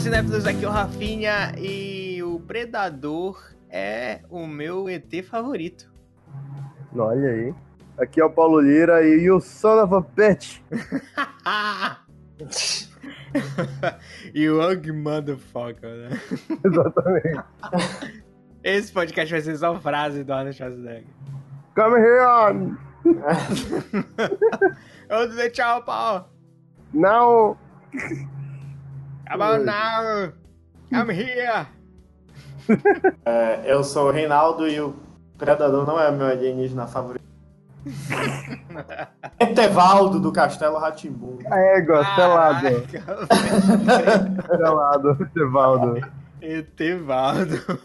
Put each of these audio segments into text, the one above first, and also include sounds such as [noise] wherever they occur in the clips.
cinéfilos, aqui é o Rafinha e o Predador é o meu ET favorito. Olha aí. Aqui é o Paulo Lira e o Son of a Bitch. [laughs] Young motherfucker, né? [laughs] Exatamente. Esse podcast vai ser só frase do Arnold Schwarzenegger. Come here! [laughs] Eu dizer tchau, Paulo. Now! On now. I'm here. [laughs] É, eu sou o Reinaldo e o Predador não é meu alienígena favorito. [laughs] Etevaldo do Castelo Ratimbu. Égua, selado. Caraca, Selado, [laughs] Evaldo. Etevaldo.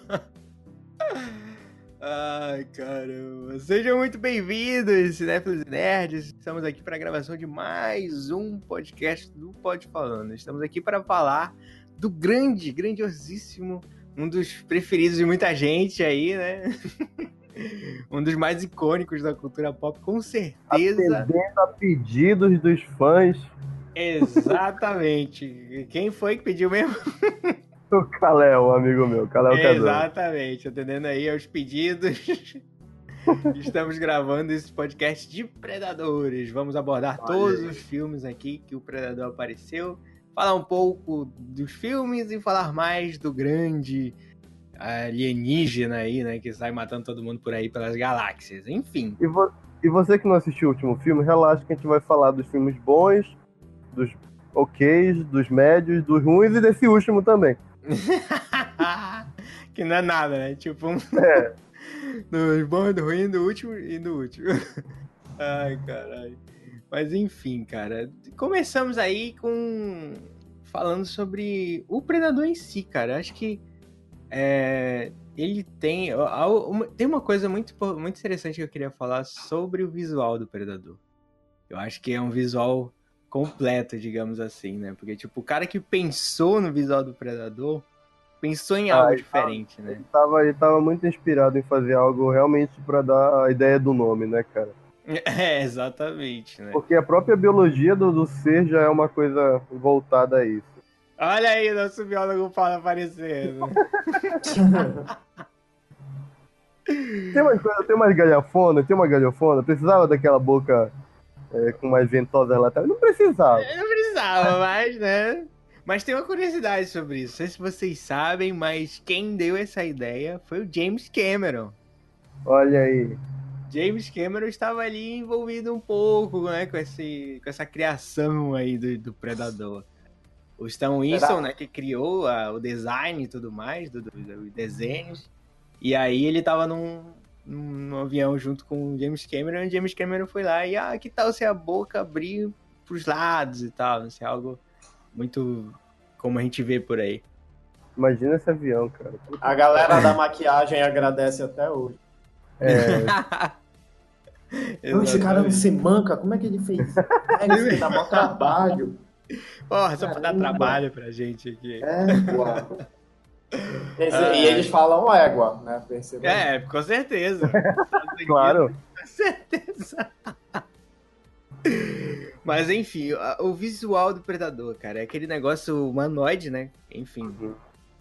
Ai, caramba. Sejam muito bem-vindos, cinéfilos e nerds. Estamos aqui para a gravação de mais um podcast do Pod Falando. Estamos aqui para falar do grande, grandiosíssimo, um dos preferidos de muita gente aí, né? [laughs] um dos mais icônicos da cultura pop, com certeza. Atendendo a pedidos dos fãs, Exatamente. Quem foi que pediu mesmo? [laughs] o Kalel, amigo meu. Kalel. Exatamente, atendendo aí aos pedidos. [laughs] Estamos gravando esse podcast de Predadores. Vamos abordar Olha todos os filmes aqui que o Predador apareceu, falar um pouco dos filmes e falar mais do grande alienígena aí, né, que sai matando todo mundo por aí pelas galáxias. Enfim. E, vo- e você que não assistiu o último filme, relaxa que a gente vai falar dos filmes bons, dos oks, dos médios, dos ruins e desse último também. [laughs] que não é nada, né? Tipo, um... É. [laughs] do bom, do ruim, do último e do último. [laughs] Ai, caralho. Mas enfim, cara. Começamos aí com. Falando sobre o Predador em si, cara. Acho que. é, ele tem. Tem uma coisa muito, muito interessante que eu queria falar sobre o visual do Predador. Eu acho que é um visual completo, digamos assim, né? Porque, tipo, o cara que pensou no visual do Predador pensou em Ah, algo ele tava- diferente, né? Ele tava, ele tava muito inspirado em fazer algo realmente pra dar a ideia do nome, né, cara? [laughs] É, exatamente, né? Porque a própria biologia do, do ser já é uma coisa voltada a isso. Olha aí, nosso biólogo Paulo aparecendo. [laughs] Tem coisas, tem umas galhafona, tem uma galhofona, precisava daquela boca é, com mais ventosa lateral? Não precisava. Não precisava mais, né? Mas tem uma curiosidade sobre isso. Não sei se vocês sabem, mas quem deu essa ideia foi o James Cameron. Olha aí. James Cameron estava ali envolvido um pouco, né, com, esse, com essa criação aí do, do Predador. O Stan Winston, né, que criou a- o design e tudo mais, do, do, dos desenhos. E aí ele tava num, num, avião junto com o James Cameron, e o James Cameron foi lá e, ah, que tal se a boca abrir pros lados e tal, não sei, algo muito como a gente vê por aí. Imagina esse avião, cara. A galera da maquiagem agradece até hoje. É, [laughs] Esse cara não se manca, como é que ele fez? É, isso dá mó trabalho. Porra, só pra dar trabalho pra gente aqui. É, uau. Ah. E eles falam égua, né? Percebeu? É, com certeza. [laughs] claro. Com certeza. Mas enfim, o visual do Predador, cara, é aquele negócio humanoide, né? Enfim,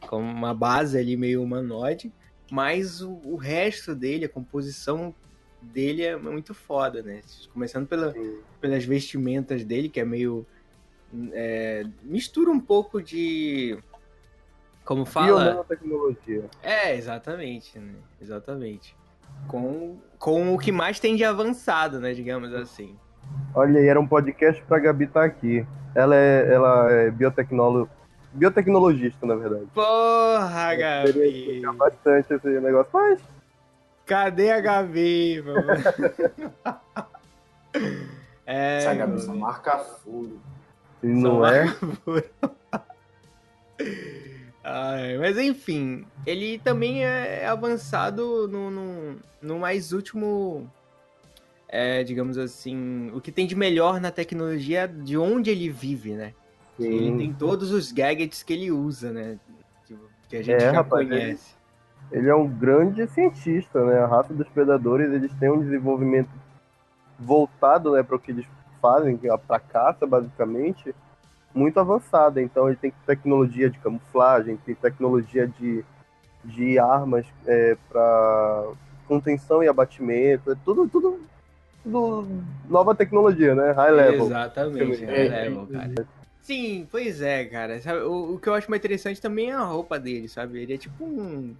com uma base ali meio humanoide, mas o, o resto dele, a composição dele é muito foda, né? Começando pela, pelas vestimentas dele, que é meio. é, mistura um pouco de. Como fala? Biotecnologia. É, exatamente, né? Exatamente. Com, com o que mais tem de avançado, né? Digamos assim. Olha aí, era um podcast pra Gabi estar aqui. Ela é, ela é biotecnolo... biotecnologista, na verdade. Porra, Gabi! Explica bastante esse negócio. Mas, Cadê a Gabi, mano? [laughs] É. Essa Gabi só marca furo. não é, Ai, mas enfim, ele também é avançado no, no, no mais último. é, digamos assim, o que tem de melhor na tecnologia de onde ele vive, né? Ele sim. tem todos os gadgets que ele usa, né? Tipo, Que a gente É, já rapaz, conhece. Ele é um grande cientista, né? A raça dos predadores, eles têm um desenvolvimento voltado, né, para o que eles fazem, que pra caça, basicamente. Muito avançada. Então ele tem tecnologia de camuflagem, tem tecnologia de, de armas é, para contenção e abatimento. É tudo, tudo, tudo nova tecnologia, né? High level. Exatamente, high level, cara. Sim, pois é, cara. Sabe, o, o, que eu acho mais interessante também é a roupa dele, sabe? Ele é tipo um.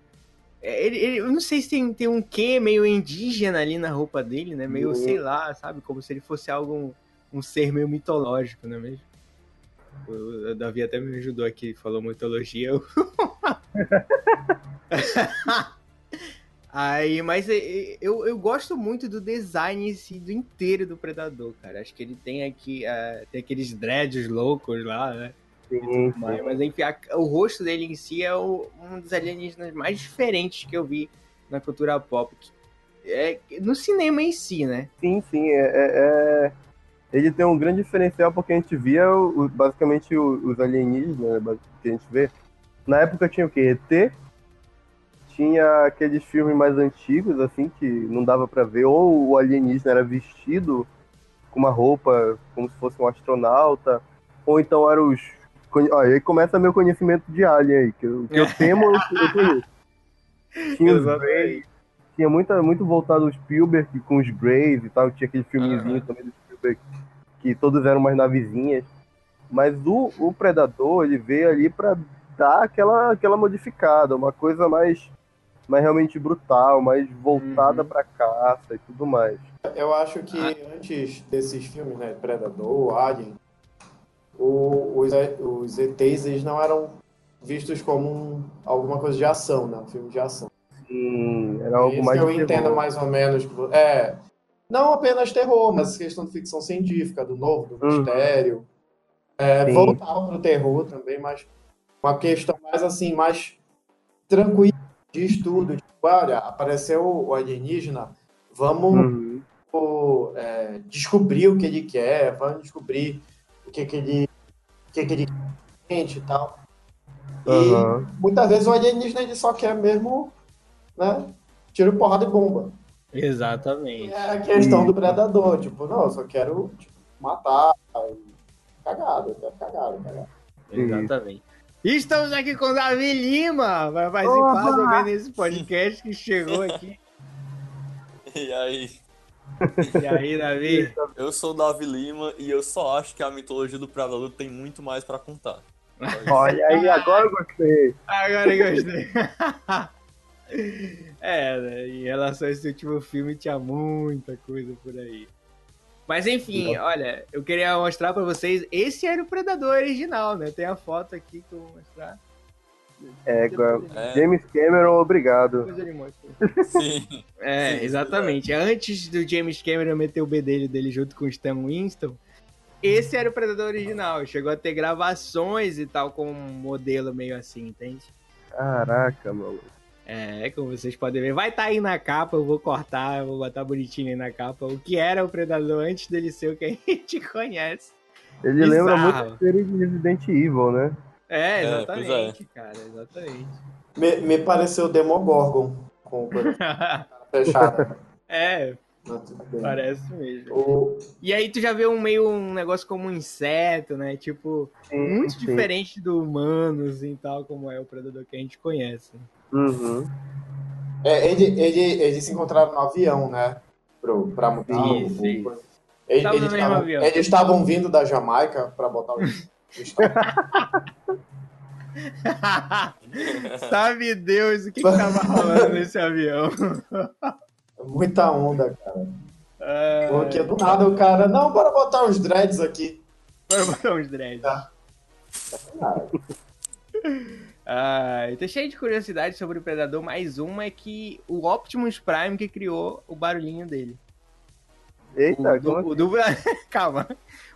É, ele, ele, eu não sei se tem, tem um quê meio indígena ali na roupa dele, né? Meio, uhum. sei lá, sabe? Como se ele fosse algo, um, um ser meio mitológico, não é mesmo? O, Davi até me ajudou aqui, falou mitologia. [laughs] Aí, mas eu, eu gosto muito do design si, do inteiro do Predador, cara. Acho que ele tem aqui uh, tem aqueles dreads loucos lá, né? Sim, mas, mas enfim, a, o rosto dele em si é o, um dos alienígenas mais diferentes que eu vi na cultura pop. É, no cinema em si, né? Sim, sim. É, é, é... Ele tem um grande diferencial porque a gente via o, basicamente os alienígenas né, que a gente vê. Na época tinha o quê? ET, tinha aqueles filmes mais antigos, assim, que não dava para ver, ou o alienígena era vestido com uma roupa como se fosse um astronauta, ou então eram os. Ó, aí começa meu conhecimento de alien aí, que eu, que eu temo, eu conheço. [laughs] Tinha os Greys, tinha muita, muito voltado aos Spielberg com os Greys e tal, tinha aquele filmezinho uhum. também do Que todos eram umas navezinhas. Mas o, o Predador, ele veio ali para dar aquela, aquela modificada, uma coisa mais mais realmente brutal, mais voltada uhum. para caça e tudo mais. Eu acho que antes desses filmes, né, Predador, Alien, o, os, os ETs eles não eram vistos como um, alguma coisa de ação, né, um filme de ação. Sim, era algo Isso mais que eu entendo mais ou menos. É, não apenas terror, mas questão de ficção científica, do novo, do uhum. mistério. É, voltava para o terror também, mas uma questão mais assim, mais tranquila de estudo, tipo, olha, apareceu o alienígena, vamos uhum. o, é, descobrir o que ele quer, vamos descobrir o que, que ele o que, que ele quer e tal. E uhum. muitas vezes o alienígena ele só quer mesmo, né, tiro, porrada e bomba. Exatamente. É a questão do predador, tipo, não, eu só quero tipo, matar, cagado, eu quero cagado, cagado. Exatamente. Estamos aqui com o Davi Lima, vai participar também nesse podcast que chegou aqui. [laughs] E aí? E aí, Davi? [laughs] Eu sou o Davi Lima e eu só acho que a mitologia do Predador tem muito mais para contar. Olha aí, agora eu gostei. Agora eu gostei. [laughs] é, né? Em relação a esse último filme, tinha muita coisa por aí. Mas enfim, Não. olha, eu queria mostrar para vocês. Esse era o Predador original, né? Tem a foto aqui que eu vou mostrar. É, é. James Cameron, obrigado. Sim. É, Sim, exatamente. É. Antes do James Cameron meter o bedelho dele junto com o Stan Winston, esse era o Predador original. Chegou a ter gravações e tal com um modelo meio assim, entende? Caraca, maluco. É, como vocês podem ver, vai estar tá aí na capa, eu vou cortar, eu vou botar bonitinho aí na capa, o que era o Predador antes dele ser o que a [laughs] gente conhece. Ele Bizarro. lembra muito a série de Resident Evil, né? É, é exatamente, é, é. cara, exatamente. Me, me pareceu Demogorgon com o [laughs] fechado. É, Parece mesmo. O... E aí tu já vê um meio um negócio como um inseto, né? Tipo, sim, muito sim. diferente do humanos e tal, como é o predador que a gente conhece. Uhum. É, ele, ele, eles se encontraram no avião, né? Pro, pra mudar sim, o, sim. Ele, eles, estavam, eles estavam vindo da Jamaica pra botar o. [laughs] Sabe Deus o que, que tava rolando nesse avião. Muita onda, cara. É... Porque do nada o cara, não, bora botar uns dreads aqui. Bora botar uns dreads. Tá. Ah, eu tô cheio de curiosidade sobre o Predador. Mais uma é que o Optimus Prime que criou o barulhinho dele. Eita, o, du, o assim? dubla... [laughs] Calma.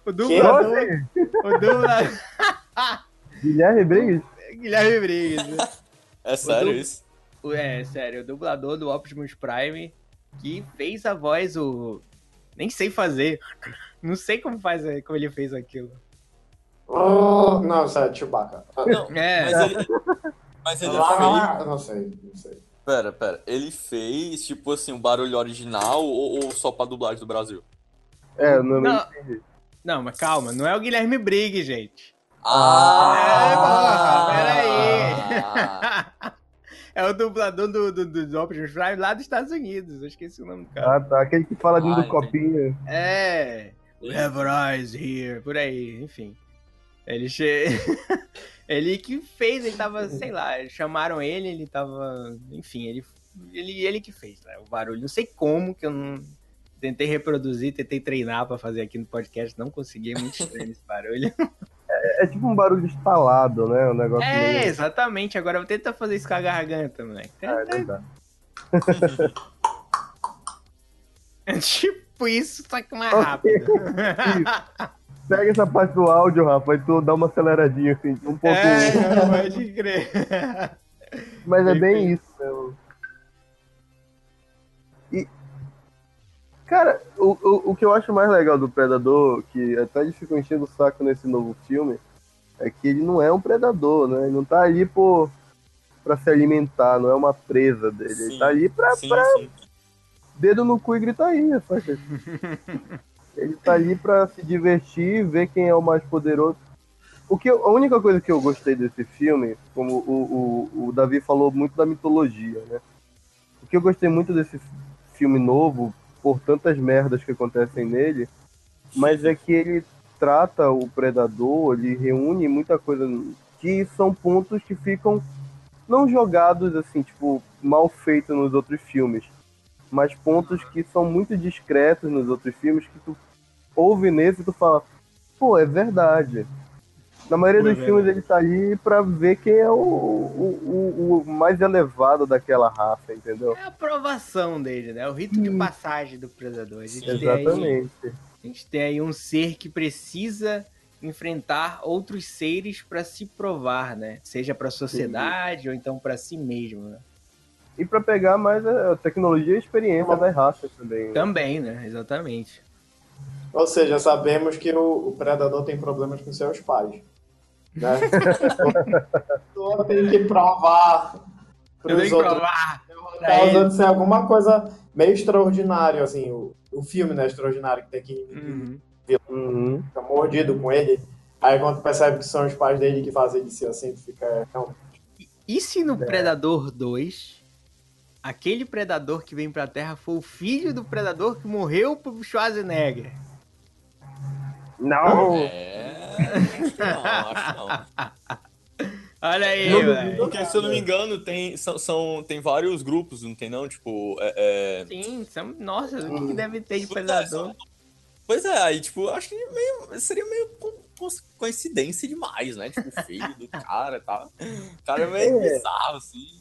O dublador. O dublador. [laughs] Guilherme Briggs? Guilherme Briggs. É sério du... isso? É, sério. O dublador do Optimus Prime que fez a voz, o. Nem sei fazer. Não sei como faz, como ele fez aquilo. Oh, não, sério, Chewbacca. Não, é. Mas ele, mas ele ah, fez. Não sei, não sei. Pera, pera. Ele fez, tipo assim, o barulho original ou, ou só pra dublagem do Brasil? É, não, não, não, mas calma, não é o Guilherme Briggs, gente. Ah! É, porra, peraí. É o dublador do, do, do, do Optimus Prime lá dos Estados Unidos. Eu esqueci o nome do cara. Ah, tá. Aquele que fala dentro Ah, do copinho. É. We have eyes here. Por aí, enfim. Ele che... [laughs] ele que fez, ele tava, sei lá, chamaram ele, ele tava. Enfim, ele, ele, ele que fez né, o barulho. Não sei como que eu não. Tentei reproduzir, tentei treinar pra fazer aqui no podcast, não consegui, é muito estranho esse barulho. [laughs] É, é tipo um barulho instalado, né? Um negócio É, meio... exatamente. Agora eu vou tentar fazer isso com a garganta, moleque. Ah, não dá. [laughs] É tipo isso, só que mais rápido. Pega essa parte do áudio, Rafa, e tu dá uma aceleradinha, assim, um pouco. É, pode crer. Mas é bem isso mesmo. E. Cara, o, o, o que eu acho mais legal do Predador, que até eles ficam enchendo o saco nesse novo filme, é que ele não é um predador, né? Ele não tá ali por, pra se alimentar, não é uma presa dele. Ele Sim. tá ali pra, Sim, pra sim. dedo no cu e gritaria, sabe? [laughs] Ele tá ali pra se divertir, ver quem é o mais poderoso. O que eu- a única coisa que eu gostei desse filme, como o, o, o Davi falou muito da mitologia, né? O que eu gostei muito desse filme novo, por tantas merdas que acontecem nele, mas é que ele trata o predador, ele reúne muita coisa que são pontos que ficam não jogados assim, tipo, mal feitos nos outros filmes mas pontos que são muito discretos nos outros filmes que tu ouve nesse e tu fala, pô, é verdade. Na maioria Pô, é dos filmes ele tá ali pra ver quem é o, o, o, o mais elevado daquela raça, entendeu? É a aprovação dele, né? O rito de passagem do predador. A gente, tem aí, Exatamente. a gente tem aí um ser que precisa enfrentar outros seres pra se provar, né? Seja pra sociedade ou então pra si mesmo, né? E pra pegar mais a tecnologia e a experiência das raças também. né? Também, né? Exatamente. Ou seja, sabemos que o, o predador tem problemas com seus pais. Né? [laughs] Só tem que provar Eu tenho que outros. provar. Tá usando ser alguma coisa meio extraordinária, assim, o, o filme, né, extraordinário, que tem que Uhum. Uhum. fica mordido com ele. Aí quando percebe que são os pais dele que fazem ele ser assim, tu fica. Não, E se É. no Predador 2, aquele predador que vem pra Terra foi o filho do predador que morreu pro Schwarzenegger? Não! É. Não, acho não. Olha aí, Não velho. Porque, se eu não me engano, tem, são, são- tem vários grupos, não tem não? Tipo, é, é- Sim, são... nossa, o que, que deve ter de predador? Pois é, aí, tipo, acho que meio, seria meio co- co- coincidência demais, né? Tipo, o filho do cara e tal. O cara é meio É. bizarro, assim.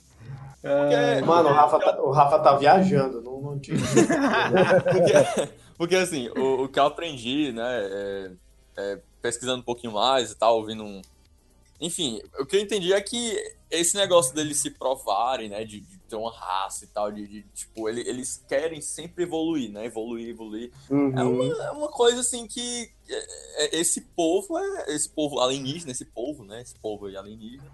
Ah, Mano, o Rafa tá, o Rafa tá viajando, não, não tinha. [laughs] Porque, porque assim, o, o que eu aprendi, né, é- é, pesquisando um pouquinho mais e tal, ouvindo um. Enfim, o que eu entendi é que esse negócio deles se provarem, né, de, de ter uma raça e tal, de, de, tipo, ele- eles querem sempre evoluir, né, evoluir, evoluir. É Uhum. uma, é uma coisa assim que é- é- esse povo é esse povo alienígena, esse povo, né? Esse povo aí alienígena.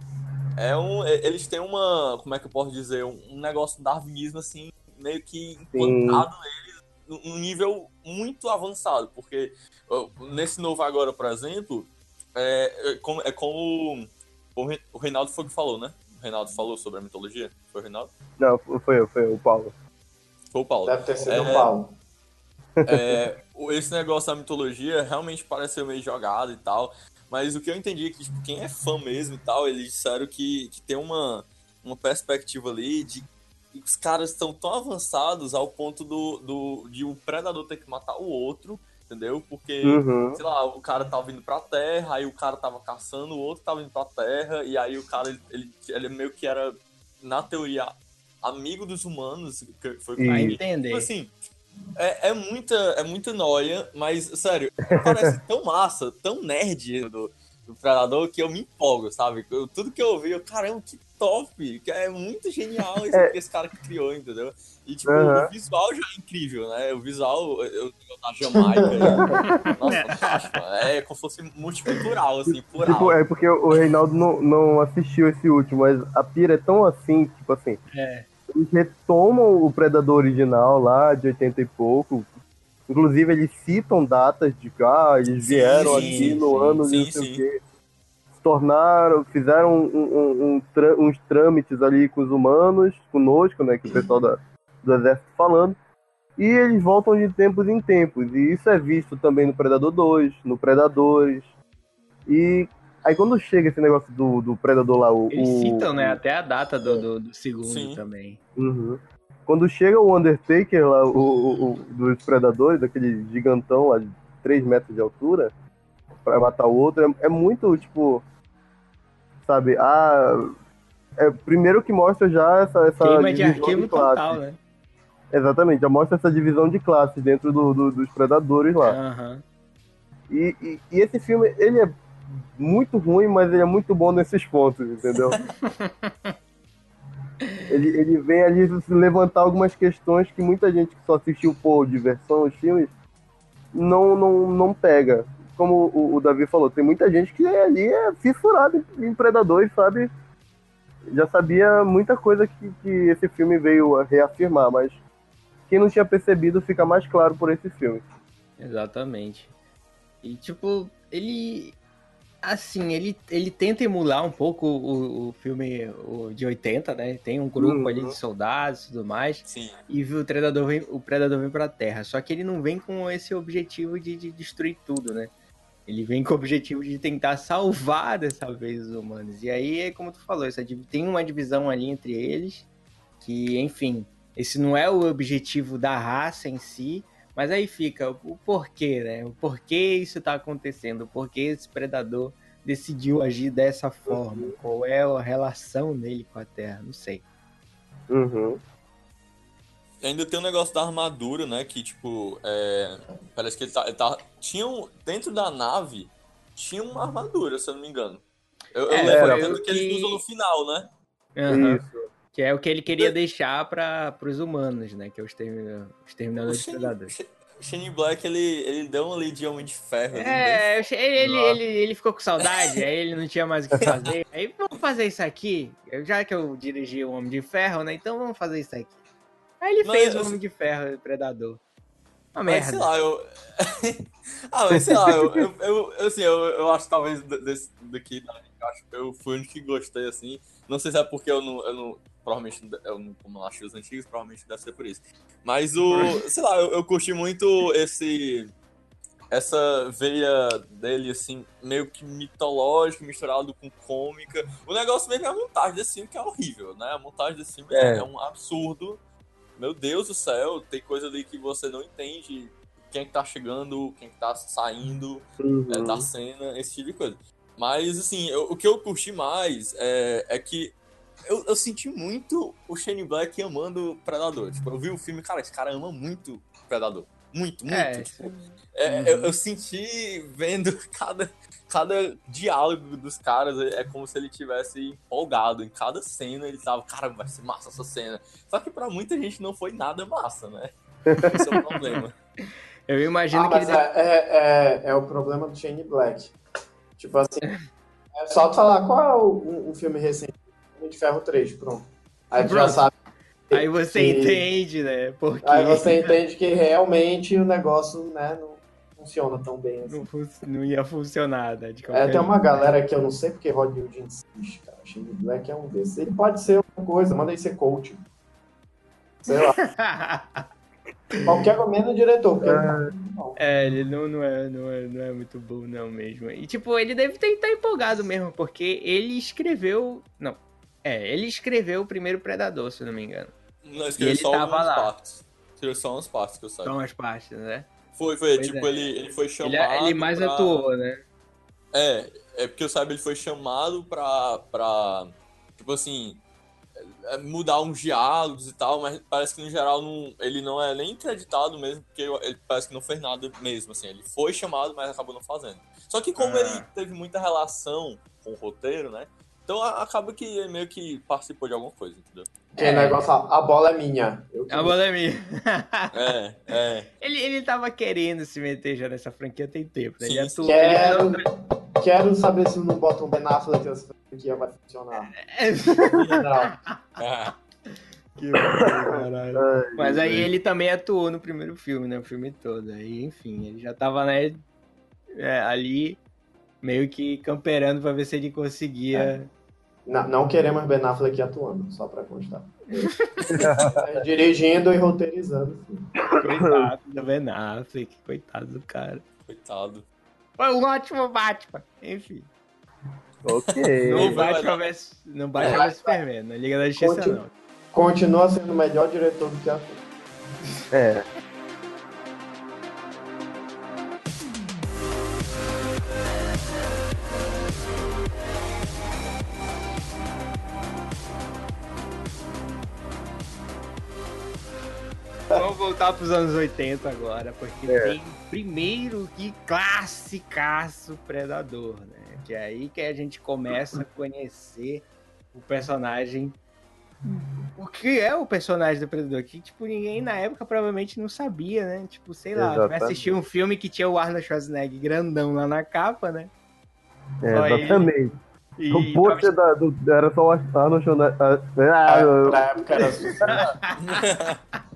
É um, é- eles têm uma, como é que eu posso dizer, um, negócio darwinismo assim, meio que implantado neles num nível muito avançado, porque nesse novo agora, por exemplo, é, é como, é como o o Reinaldo foi que falou, né? O Reinaldo falou sobre a mitologia? Foi o Reinaldo? Não, foi eu, foi eu, o Paulo. Foi o Paulo. Deve ter sido É. o Paulo. É, esse negócio da mitologia realmente pareceu meio jogado e tal. Mas o que eu entendi é que, tipo, quem é fã mesmo e tal, eles disseram que, que tem uma, uma perspectiva ali de que os caras estão tão avançados ao ponto do, do, de um predador ter que matar o outro, entendeu? Porque, Uhum. sei lá, o cara tava vindo pra terra, aí o cara tava caçando, o outro tava indo pra terra, e aí o cara, ele, ele, ele meio que era, na teoria, amigo dos humanos, que foi entendi. entender. Tipo assim, é, é muita, é muita noia, mas, sério, parece tão [laughs] massa, tão nerd do, do Predador que eu me empolgo, sabe? Eu- tudo que eu ouvi, eu, caramba, que top! Que é muito genial esse, É. esse cara que criou, entendeu? E, tipo, Aham. o visual já é incrível, né? O visual eu, eu, da Jamaica, aí, nossa, fantástico. É como se fosse multicultural, assim, plural. Tipo, é porque o Reinaldo não, não assistiu esse último, mas a pira é tão assim, tipo assim, É. eles retomam o Predador original lá de 80 e pouco. Inclusive, eles citam datas de que ah, eles vieram sim, aqui no sim, ano de sim, não sei sim. o quê. Tornaram, fizeram um, um, um, uns trâmites ali com os humanos, conosco, né, que o pessoal da, do exército falando, e eles voltam de tempos em tempos, e isso é visto também no Predador 2, no Predadores, e aí quando chega esse negócio do, do Predador lá, o... Eles citam, o, né, até a data do, do, do segundo Sim. também. Uhum. Quando chega o Undertaker lá, o, o, o, dos Predadores, aquele gigantão lá de 3 metros de altura, pra matar o outro, é, é muito, tipo, sabe, ah, é, primeiro que mostra já essa, essa Clima de arquivo classe. total, né? Exatamente, já mostra essa divisão de classes dentro do, do- dos Predadores lá. Aham. E, e, e esse filme, ele é muito ruim, mas ele é muito bom nesses pontos, entendeu? [laughs] ele, ele vem ali levantar algumas questões que muita gente que só assistiu por diversão os filmes não, não, não pega. Como o, o Davi falou, tem muita gente que ali é fissurado em, em Predador e sabe. Já sabia muita coisa que, que esse filme veio a reafirmar, mas quem não tinha percebido fica mais claro por esse filme. Exatamente. E, tipo, ele. Assim, ele, ele tenta emular um pouco o, o filme o de 80, né? Tem um grupo Uhum. ali de soldados e tudo mais. Sim. E o Predador vem, o Predador vem pra Terra. Só que ele não vem com esse objetivo de, de destruir tudo, né? Ele vem com o objetivo de tentar salvar dessa vez os humanos. E aí, é como tu falou, essa, tem uma divisão ali entre eles. Que, enfim, esse não é o objetivo da raça em si. Mas aí fica o porquê, né? O porquê isso tá acontecendo. O porquê esse predador decidiu agir dessa forma. Qual é a relação dele com a Terra? Não sei. Uhum. Ainda tem um negócio da armadura, né? Que, tipo, é, parece que ele tá, ele tá. Tinha um. Dentro da nave, tinha uma armadura, se eu não me engano. Eu, eu É, lembro foi tanto o que eles que- usam no final, né? Isso. Que é o que ele queria deixar para os humanos, né? Que é o extermina- O exterminador de Shane, predadores. o Shane Black, ele, ele deu um ali de Homem de Ferro. bem É, eu ele, Nossa. ele, ele ficou com saudade, aí ele não tinha mais o que [laughs] fazer. Aí vamos fazer isso aqui. Eu- Já que eu dirigi o Homem de Ferro, né? Então vamos fazer isso aqui. Aí ele Mas fez o eu- Homem de Ferro Predador. Uma Mas sei merda. lá, eu. [laughs] ah, mas sei lá, eu, eu, eu, eu, assim, eu, eu acho que talvez desse, daqui, eu acho que eu fui o único que gostei, assim. Não sei se é porque eu não. Eu não provavelmente, eu não, como não achei os antigos, provavelmente deve ser por isso. Mas o. [laughs] sei lá, eu, eu curti muito esse. Essa veia dele, assim, meio que mitológica, misturado com cômica. O negócio mesmo é a montagem desse filme, que é horrível, né? A montagem desse filme É. é um absurdo. Meu Deus do céu, tem coisa ali que você não entende. Quem é que tá chegando, quem é que tá saindo Uhum. é, da cena, esse tipo de coisa. Mas, assim, eu- o que eu curti mais é, é que eu, eu senti muito o Shane Black amando Predador. Tipo, eu vi o filme, cara, esse cara ama muito Predador. Muito, muito. É, tipo, é, Uhum. eu, eu senti vendo [laughs] cada, cada diálogo dos caras, é é como se ele tivesse empolgado. Em cada cena ele tava, cara, vai ser massa essa cena. Só que pra muita gente não foi nada massa, né? [laughs] Esse é o problema. Eu imagino Ah, que mas ele. é, é, é, é o problema do Shane Black. Tipo assim, é só falar qual é o, um, um filme recente, Homem de Ferro 3, pronto. Aí tu já sabe. Aí você que- entende, né? Porque Aí você entende que realmente o negócio né, não funciona tão bem assim. não, fun- não ia funcionar, né? De É, tem uma galera que eu não sei porque Hollywood insiste, cara. Shane Black é um desses. Ele pode ser outra coisa, manda ele ser coach. Sei lá, [laughs] qualquer menos diretor. Porque não. É, ele não, não, é, não, é, não é muito bom, não mesmo. E, tipo, ele deve ter estar empolgado mesmo, porque ele escreveu. Não. É, ele escreveu o primeiro Predador, se eu não me engano. Não, E escrevi ele só tava umas lá. partes. Escrevi só umas partes que eu saiba. São as partes, né? Foi, foi, Pois tipo, é. ele, ele foi chamado. Ele, ele mais pra... atuou, né? É, é porque eu saiba, ele foi chamado pra. pra tipo assim. é, Mudar uns diálogos e tal, mas parece que no geral não, ele não é nem acreditado mesmo, porque ele parece que não fez nada mesmo, assim. Ele foi chamado, mas acabou não fazendo. Só que como Ah. ele teve muita relação com o roteiro, né? Então a- acaba que ele meio que participou de alguma coisa, entendeu? Que negócio, a bola é minha. Eu- A bola é minha. É, é. ele, ele tava querendo se meter já nessa franquia tem tempo, né? Ele Sim, atuou. Quero, ele- quero saber se não botam um Ben Affleck essa franquia vai funcionar. Não. [laughs] é. Que bom, caralho. Mas aí ele também atuou no primeiro filme, né? O filme todo. Aí, enfim, ele já tava, né? é, ali. Meio que camperando pra ver se ele conseguia. Não, não queremos Ben Affleck atuando, só pra constar. É, [laughs] Dirigindo e roteirizando. Coitado do Ben Affleck, coitado do cara. Coitado. Foi um ótimo Batman. Enfim. Ok. Não Batman vs. Não Batman vs Superman, na Liga da Justiça Continua. não. Continua sendo o melhor diretor do que ator. É. voltar pros anos 80 agora, porque É. tem primeiro que classicaço Predador, né? Que é aí que a gente começa a conhecer o personagem. O que é o personagem do Predador? Que, tipo, ninguém na época provavelmente não sabia, né? Tipo, sei lá, vai assistir um filme que tinha o Arnold Schwarzenegger grandão lá na capa, né? É, Só ele. exatamente. E O pôster da- do, era só o Arnold Schwarzenegger. Ah, época era sucesso. [laughs]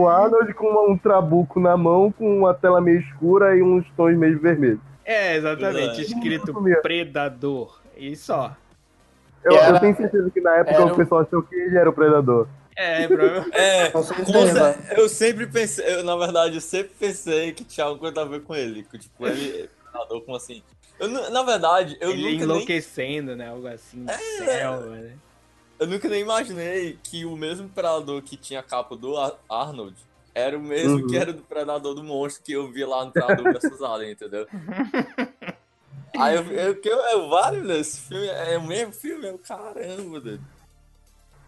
o Arnold com um trabuco na mão, com uma tela meio escura e uns tons meio vermelhos. É, exatamente, É. escrito. Predador. E só. Eu, era- eu tenho certeza que na época o um- pessoal achou que ele era o predador. É. [laughs] É, [laughs] Com certeza. eu sempre pensei, eu, na verdade, eu sempre pensei que tinha alguma coisa a ver com ele. Que, tipo, ele [laughs] é predador, como assim? Eu, na verdade, eu ele nunca, nem, enlouquecendo, né? Algo assim, selva, né? Eu nunca nem imaginei que o mesmo predador que tinha a capa do Ar- Arnold era o mesmo Uhum. que era do predador do monstro que eu vi lá no Predador [laughs] vs Alien, entendeu? Aí eu, eu, eu, eu vários desse filme, é o mesmo filme, eu, caramba, doido.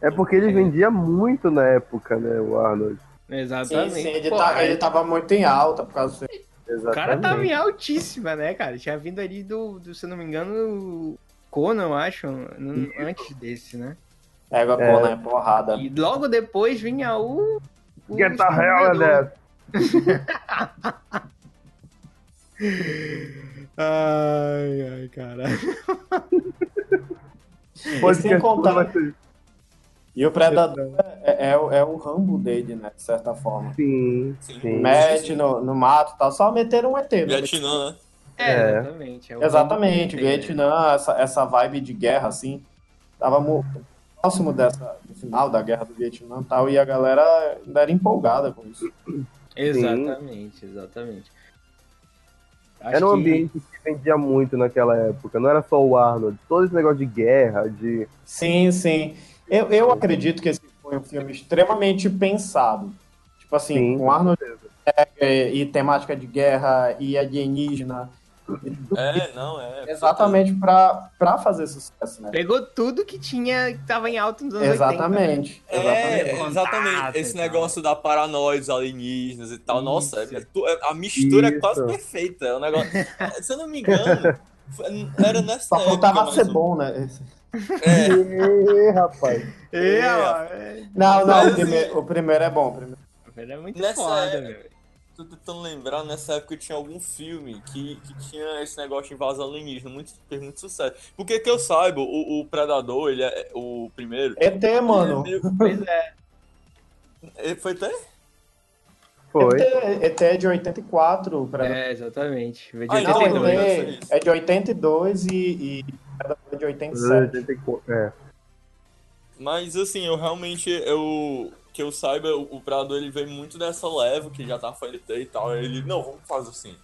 É porque ele vendia muito na época, né, o Arnold. Sim, Exatamente. sim, ele, Pô, tá- ele tava muito em alta por causa disso. Exatamente. O cara tava em altíssima, né, cara? Tinha vindo ali do, do se eu não me engano, Conan, eu acho, no- antes desse, né? Pega a É. Conan, é porrada. E logo depois vinha o. o Get the hell that. Ai, ai, caralho. [laughs] Pode sem contar- E o Predador é, é, o- é o Rambo dele, né? De certa forma. Sim, Sim. Mete no, no mato e tal. Só meteram um ET. né? Vietnã, né? É, É. exatamente. é o Exatamente. Né? Vietnã, essa, essa vibe de guerra, assim. Tava próximo dessa, do final da guerra do Vietnã e tal. E a galera ainda era empolgada com isso. Exatamente, exatamente. Acho Era um que- ambiente que vendia muito naquela época. Não era só o Arnold. Todo esse negócio de guerra, de. Sim, sim. Eu, eu acredito que esse foi um filme extremamente pensado. Tipo assim, Sim, com Arnold Schwarzenegger e temática de guerra e alienígena. É, não, é. Exatamente pra, pra fazer sucesso, né? Pegou tudo que tinha, que tava em alta nos anos 80. né? Exatamente. É, exatamente. exatamente. Esse negócio da paranoia dos alienígenas e tal. Nossa, Isso. é- é é- a mistura é Isso. quase perfeita. É um negócio. Se eu não me engano, [laughs] era nessa Só época. faltava mais ser ou- bom, né? É, [laughs] Ê, rapaz. É, É. é. Não, não, Mas, o primeiro, o primeiro é bom. o primeiro- Ele é muito Nessa foda, época- velho. Tô tentando lembrar, nessa época tinha algum filme que, que tinha esse negócio de invasão alienígena, muito, fez muito sucesso. Porque que eu saiba, o, o Predador, ele é o primeiro. ET, mano. Ele é meio- Pois é. ele foi até? Foi. ET, ET é de 84. Pra... É, exatamente. De Ah, então, Não, 82. então, ET é de 82 e, e Predador é de 87. 84, É. Mas assim, eu realmente, eu que eu saiba, o, o Predador ele veio muito dessa leva que já tava falando e tal. Ele, não, vamos fazer assim,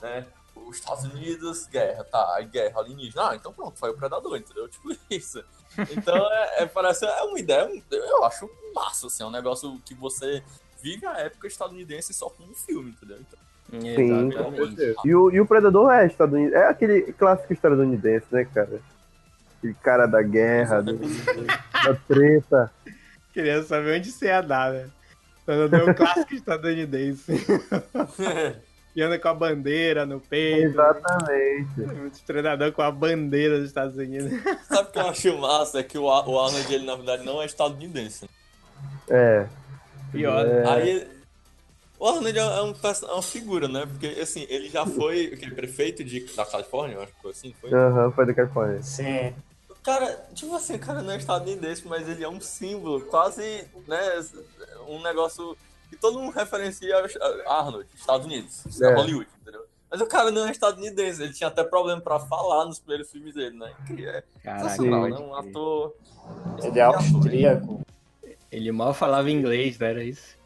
né? Os Estados Unidos, guerra, tá, aí guerra alienígena. Ah, então pronto, foi o Predador, entendeu? [laughs] Tipo isso. Então, é, é- parece, é uma ideia, eu acho massa, assim, é um negócio que você vive a época estadunidense só com um filme, entendeu? Então, Sim. E o, e o Predador é estadunidense. É aquele clássico estadunidense, né, cara? Aquele cara da guerra, do- da treta. Queria saber onde você ia dar, né? Quando deu um clássico estadunidense. [laughs] E anda com a bandeira no peito. Exatamente. Muito treinador com a bandeira dos Estados Unidos. Sabe o que eu acho massa? É que o, o Arnold, ele na verdade não é estadunidense. É. Pior. É. Aí, o Arnold é, um, perso- é uma figura, né? Porque, assim, ele já foi aquele prefeito de, da Califórnia, eu acho que foi assim, foi? Aham, foi da Califórnia. Sim. Cara, tipo assim, o cara não é estadunidense, mas ele é um símbolo, quase, né, um negócio que todo mundo referencia a Arnold, Estados Unidos, É. Hollywood, entendeu? Mas o cara não é estadunidense, ele tinha até problema pra falar nos primeiros filmes dele, né? É Caraca, sensacional, né? Um ator. Ele é austríaco. Ele mal falava inglês, não era isso?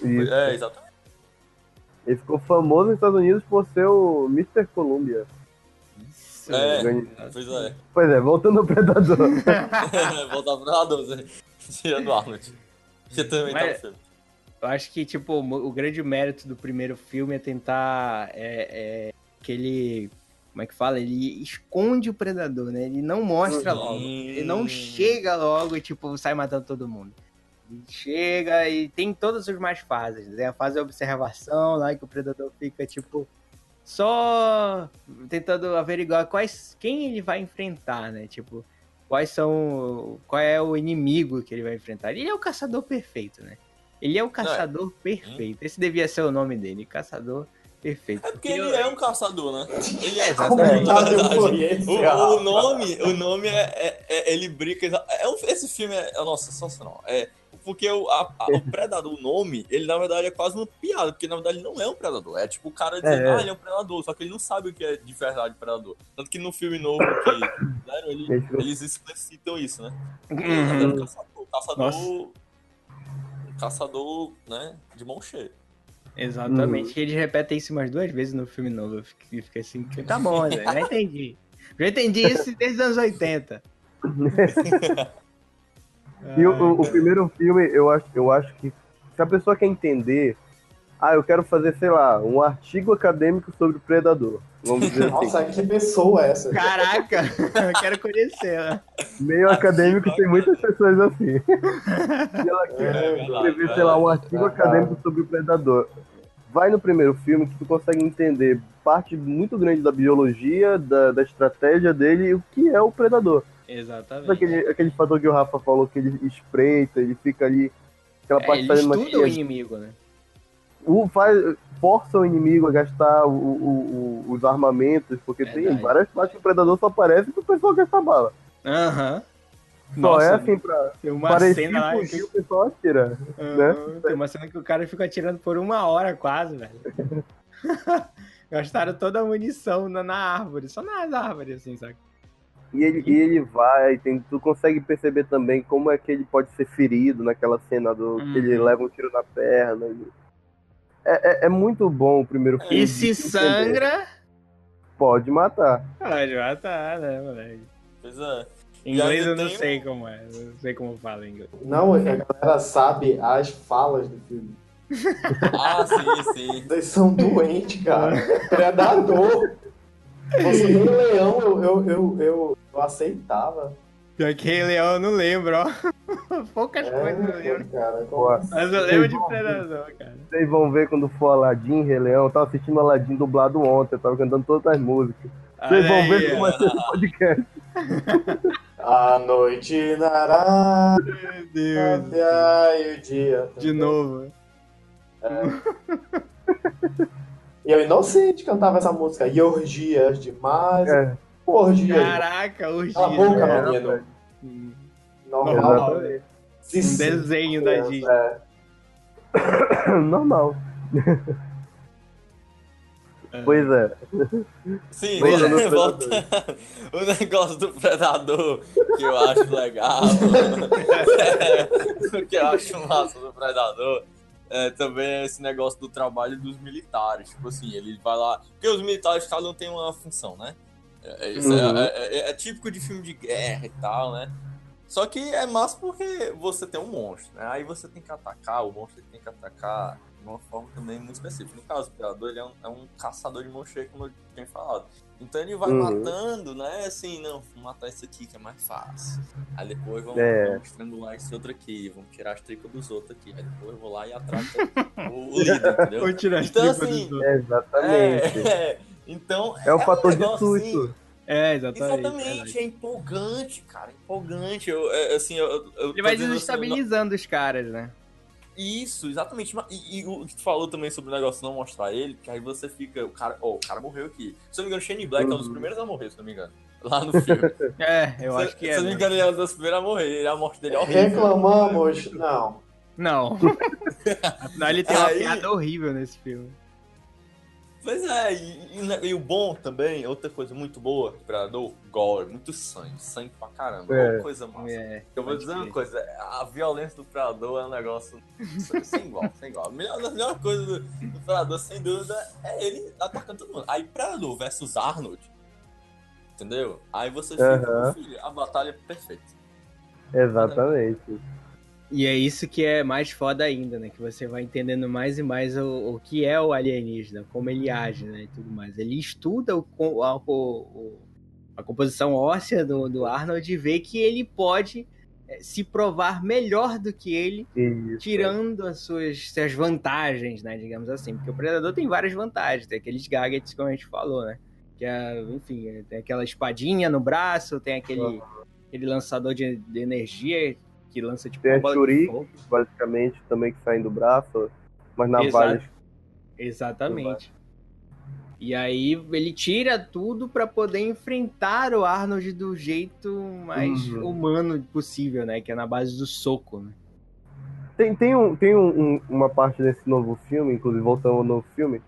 Isso. É, exatamente. Ele ficou famoso nos Estados Unidos por ser o Mr. Columbia. Isso, É, velho. Pois é. Pois é, voltando ao Predador. Voltar pro Radon, tirando o Arnold. Que também tá no Mas- filme. Eu acho que, tipo, o grande mérito do primeiro filme é tentar. É, é, que ele. Como é que fala? Ele esconde o predador, né? Ele não mostra Sim. logo. Ele não chega logo e, tipo, sai matando todo mundo. Ele chega e tem todas as mais fases. Né? A fase da observação, lá que o predador fica, tipo, só tentando averiguar quais, quem ele vai enfrentar, né? Tipo, quais são. Qual é o inimigo que ele vai enfrentar. Ele é o caçador perfeito, né? Ele é o caçador perfeito. Esse devia ser o nome dele, caçador perfeito. É porque ele é um caçador, né? Ele é, Exatamente. Eu conheço, O, o nome, o nome é, é- é- ele brinca. É, esse filme é, é nossa, sensacional. É porque o, a- a- o predador, o nome, ele na verdade é quase uma piada, porque na verdade ele não é um predador. É tipo o cara dizendo, É, é. ah, ele é um predador, só que ele não sabe o que é de verdade predador. Tanto que no filme novo que fizeram, ele- eles explicitam isso, né? Uhum. É um caçador, caçador, um caçador, né, de mão cheia. Exatamente. E eles repetem isso umas duas vezes no filme novo. Eu fiquei, fiquei assim, tá bom, Zé, [laughs] já entendi. Já entendi isso desde os anos 80. [laughs] E o, o- o primeiro filme, eu acho, eu acho que se a pessoa quer entender, ah, eu quero fazer, sei lá, um artigo acadêmico sobre o predador. Vamos dizer assim. Nossa, que pessoa é essa? Caraca, [laughs] eu quero conhecer ela. Meio acadêmico tem muitas pessoas assim. [laughs] E ela quer É, escrever, sei lá, um artigo verdade. acadêmico sobre o predador. Vai no primeiro filme que tu consegue entender parte muito grande da biologia, da, da estratégia dele e o que é o predador. Exatamente. Aquele, aquele fator que o Rafa falou que ele espreita, ele fica ali. Aquela É, parte ele estuda o inimigo, né? o faz, força o inimigo a gastar o- o- o- os armamentos, porque tem várias partes que o predador só aparece pro pessoal gastar bala. Aham. Só Nossa, é assim pra tem uma cena lá fugir, que... o pessoal atira. Aham, Tem uma cena que o cara fica atirando por uma hora quase, velho. [laughs] [laughs] Gastaram toda a munição na, na árvore, só nas árvores, assim, sabe? E ele, e ele vai, tem, tu consegue perceber também como é que ele pode ser ferido naquela cena do Uhum. que ele leva um tiro na perna. e- É, é, é muito bom o primeiro filme. E se entender. sangra, Pode matar. pode matar, né, moleque? Pois é. Em inglês eu não tem sei como é, eu não sei como fala em inglês. Não, a galera sabe as falas do filme. [laughs] Ah, sim, sim. Vocês são doentes, cara. [laughs] Predador. Fosse Rei Leão, eu, eu, eu, eu, eu aceitava. Pior que Rei Leão eu não lembro, ó. [laughs] Poucas coisas eu É, lembro. cara. Pô, Mas eu lembro de Predador, cara. Vocês vão ver quando for Aladdin, Rei Leão. Eu tava assistindo Aladdin dublado ontem, eu tava cantando todas as músicas. Vocês vão ver como vai ser esse podcast. [laughs] A noite nará Meu Deus. até o dia. De novo. [laughs] E eu inocente cantava essa música. E orgias demais. É, Orgias. Caraca, o Cala a boca. É, menino. Normal. Sim, Um desenho da Disney. É. [coughs] Normal. Pois é. Sim, Voltando né? ao volta [laughs] o negócio do predador, que eu acho legal. [laughs] [laughs] o que eu acho massa do predador é também esse negócio do trabalho dos militares. Tipo assim, ele vai lá. Porque os militares, cada um tem uma função, né? É, isso é- Uhum. é, é- é típico de filme de guerra e tal, né? Só que é massa porque você tem um monstro, né? Aí você tem que atacar, o monstro tem que atacar de uma forma também muito específica. No caso, o Predador ele é, um, é um caçador de monstro, como eu tinha falado. Então ele vai Uhum. matando, né? Assim, não, vamos matar esse aqui que é mais fácil. Aí depois vamos, É. vamos estrangular esse outro aqui, vamos tirar as tricas dos outros aqui. Aí depois eu vou lá e atraco o, o [laughs] líder, entendeu? Vou tirar as Então, tripas assim, dos outros. Exatamente. É, é. então. É o um fator de negócio, assim, susto. É, exatamente. Exatamente, é empolgante, cara, empolgante. Eu, é, assim, eu, eu- Ele vai assim, desestabilizando os caras, né? Isso, exatamente. E, e o que tu falou também sobre o negócio de não mostrar ele, que aí você fica. O cara, ó, o cara morreu aqui. Se eu não me engano, Shane Black é um dos Uhum. primeiros a morrer, se eu não me engano. Lá no filme. [laughs] É, eu se, acho que se é. eu não me engano, ele é um dos primeiros a morrer. A morte dele é horrível. Reclamamos. Não. Não. [laughs] Afinal, ele tem uma Aí- piada horrível nesse filme. Pois é, e, e, e, o bom também, outra coisa muito boa do Predador, gore, muito sangue, sangue pra caramba, é. coisa massa. É, eu vou dizer uma coisa, a violência do Predador é um negócio sem igual, sem igual. A melhor, a melhor coisa do, do Predador, sem dúvida, é ele atacando todo mundo. Aí Predador versus Arnold, entendeu? Aí você fica, filho, a batalha é perfeita. Exatamente. E é isso que é mais foda ainda, né? Que você vai entendendo mais e mais o, o que é o alienígena, como ele age, né? E tudo mais. Ele estuda o, a, o, a composição óssea do, do Arnold e vê que ele pode é, se provar melhor do que ele, isso. tirando as suas, suas vantagens, né? Digamos assim. Porque o Predador tem várias vantagens. Tem aqueles gadgets, como a gente falou, né? Que é, enfim, tem aquela espadinha no braço, tem aquele, aquele lançador de, de energia que lança tipo Tem a Shuri, basicamente, também que sai do braço, mas na Exato. Exatamente. E aí ele tira tudo para poder enfrentar o Arnold do jeito mais uhum. humano possível, né? Que é na base do soco, né? Tem, tem, um, tem um, uma parte desse novo filme, inclusive voltando ao novo filme,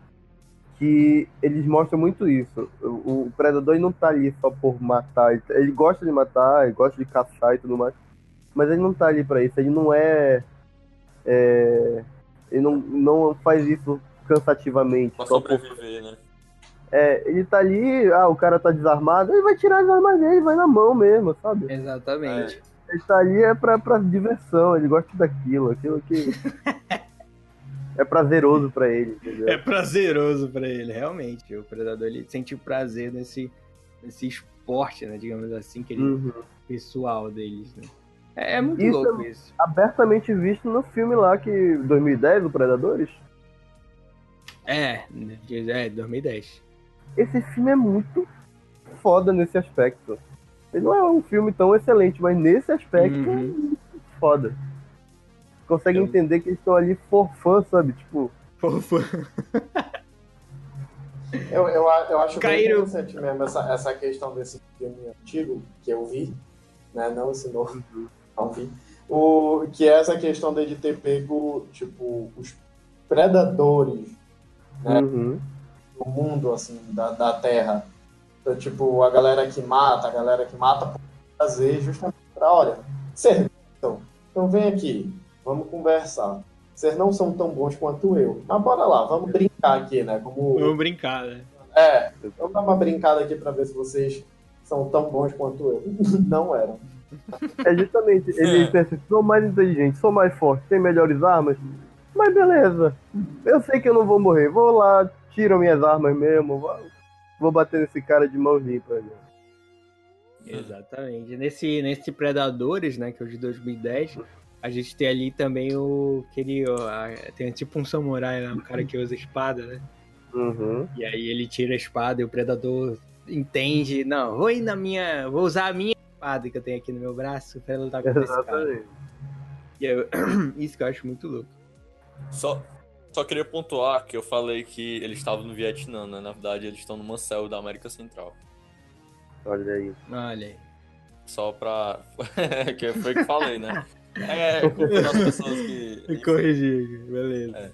que eles mostram muito isso. O, o Predador não tá ali só por matar. Ele gosta de matar, ele gosta de caçar e tudo mais mas ele não tá ali para isso, ele não é, é, ele não, não faz isso cansativamente. Pra sobreviver, por... né? É, ele tá ali, ah, o cara tá desarmado, ele vai tirar as armas dele, vai na mão mesmo, sabe? Exatamente. É. Ele tá ali é pra, pra diversão, ele gosta daquilo, aquilo que. [laughs] é prazeroso para ele, entendeu? É prazeroso para ele, realmente. O predador ele sente prazer nesse, nesse esporte, né? Digamos assim, que ele, uhum. pessoal deles, né? É, é muito isso louco é isso. Abertamente visto no filme lá que 2010, o Predadores. É, é 2010. Esse filme é muito foda nesse aspecto. Ele não é um filme tão excelente, mas nesse aspecto uhum. é muito foda. Consegue Eu... entender que eles estão ali for fã, sabe? Tipo. For fã. eu, eu, eu acho Caíram. bem interessante mesmo essa, essa questão desse filme antigo que eu vi, né? Não esse novo. Enfim, o, que é essa questão de ter pego, tipo, os predadores, né, uhum. do mundo, assim, da, da Terra. Então, tipo, a galera que mata, a galera que mata por fazer justamente para, olha, vocês então, então vem aqui, vamos conversar. Vocês não são tão bons quanto eu. Mas bora lá, vamos brincar aqui, né? Como... Vamos brincar, né? É, vamos dar uma brincada aqui para ver se vocês são tão bons quanto eu. [laughs] não eram. É justamente, ele é. pensa, sou mais inteligente, sou mais forte, tem melhores armas. Mas beleza, eu sei que eu não vou morrer, vou lá, tiro minhas armas mesmo, vou, vou bater nesse cara de mão limpa. Né? Exatamente. Nesse, nesse Predadores, né, que é o de 2010, a gente tem ali também o. Aquele, tem tipo um samurai lá, um cara que usa espada, né? Uhum. E aí ele tira a espada e o predador entende, não, vou ir na minha. Vou usar a minha espada que eu tenho aqui no meu braço pra lutar contra esse cara. E eu, [clears throat] isso que eu acho muito louco. Só, só queria pontuar que eu falei que eles estavam no Vietnã, né? Na verdade, eles estão no Mancel da América Central. Olha aí. Olha aí. Só pra. [laughs] que foi que falei, né? É, as pessoas que. [laughs] Corrigir, beleza. É.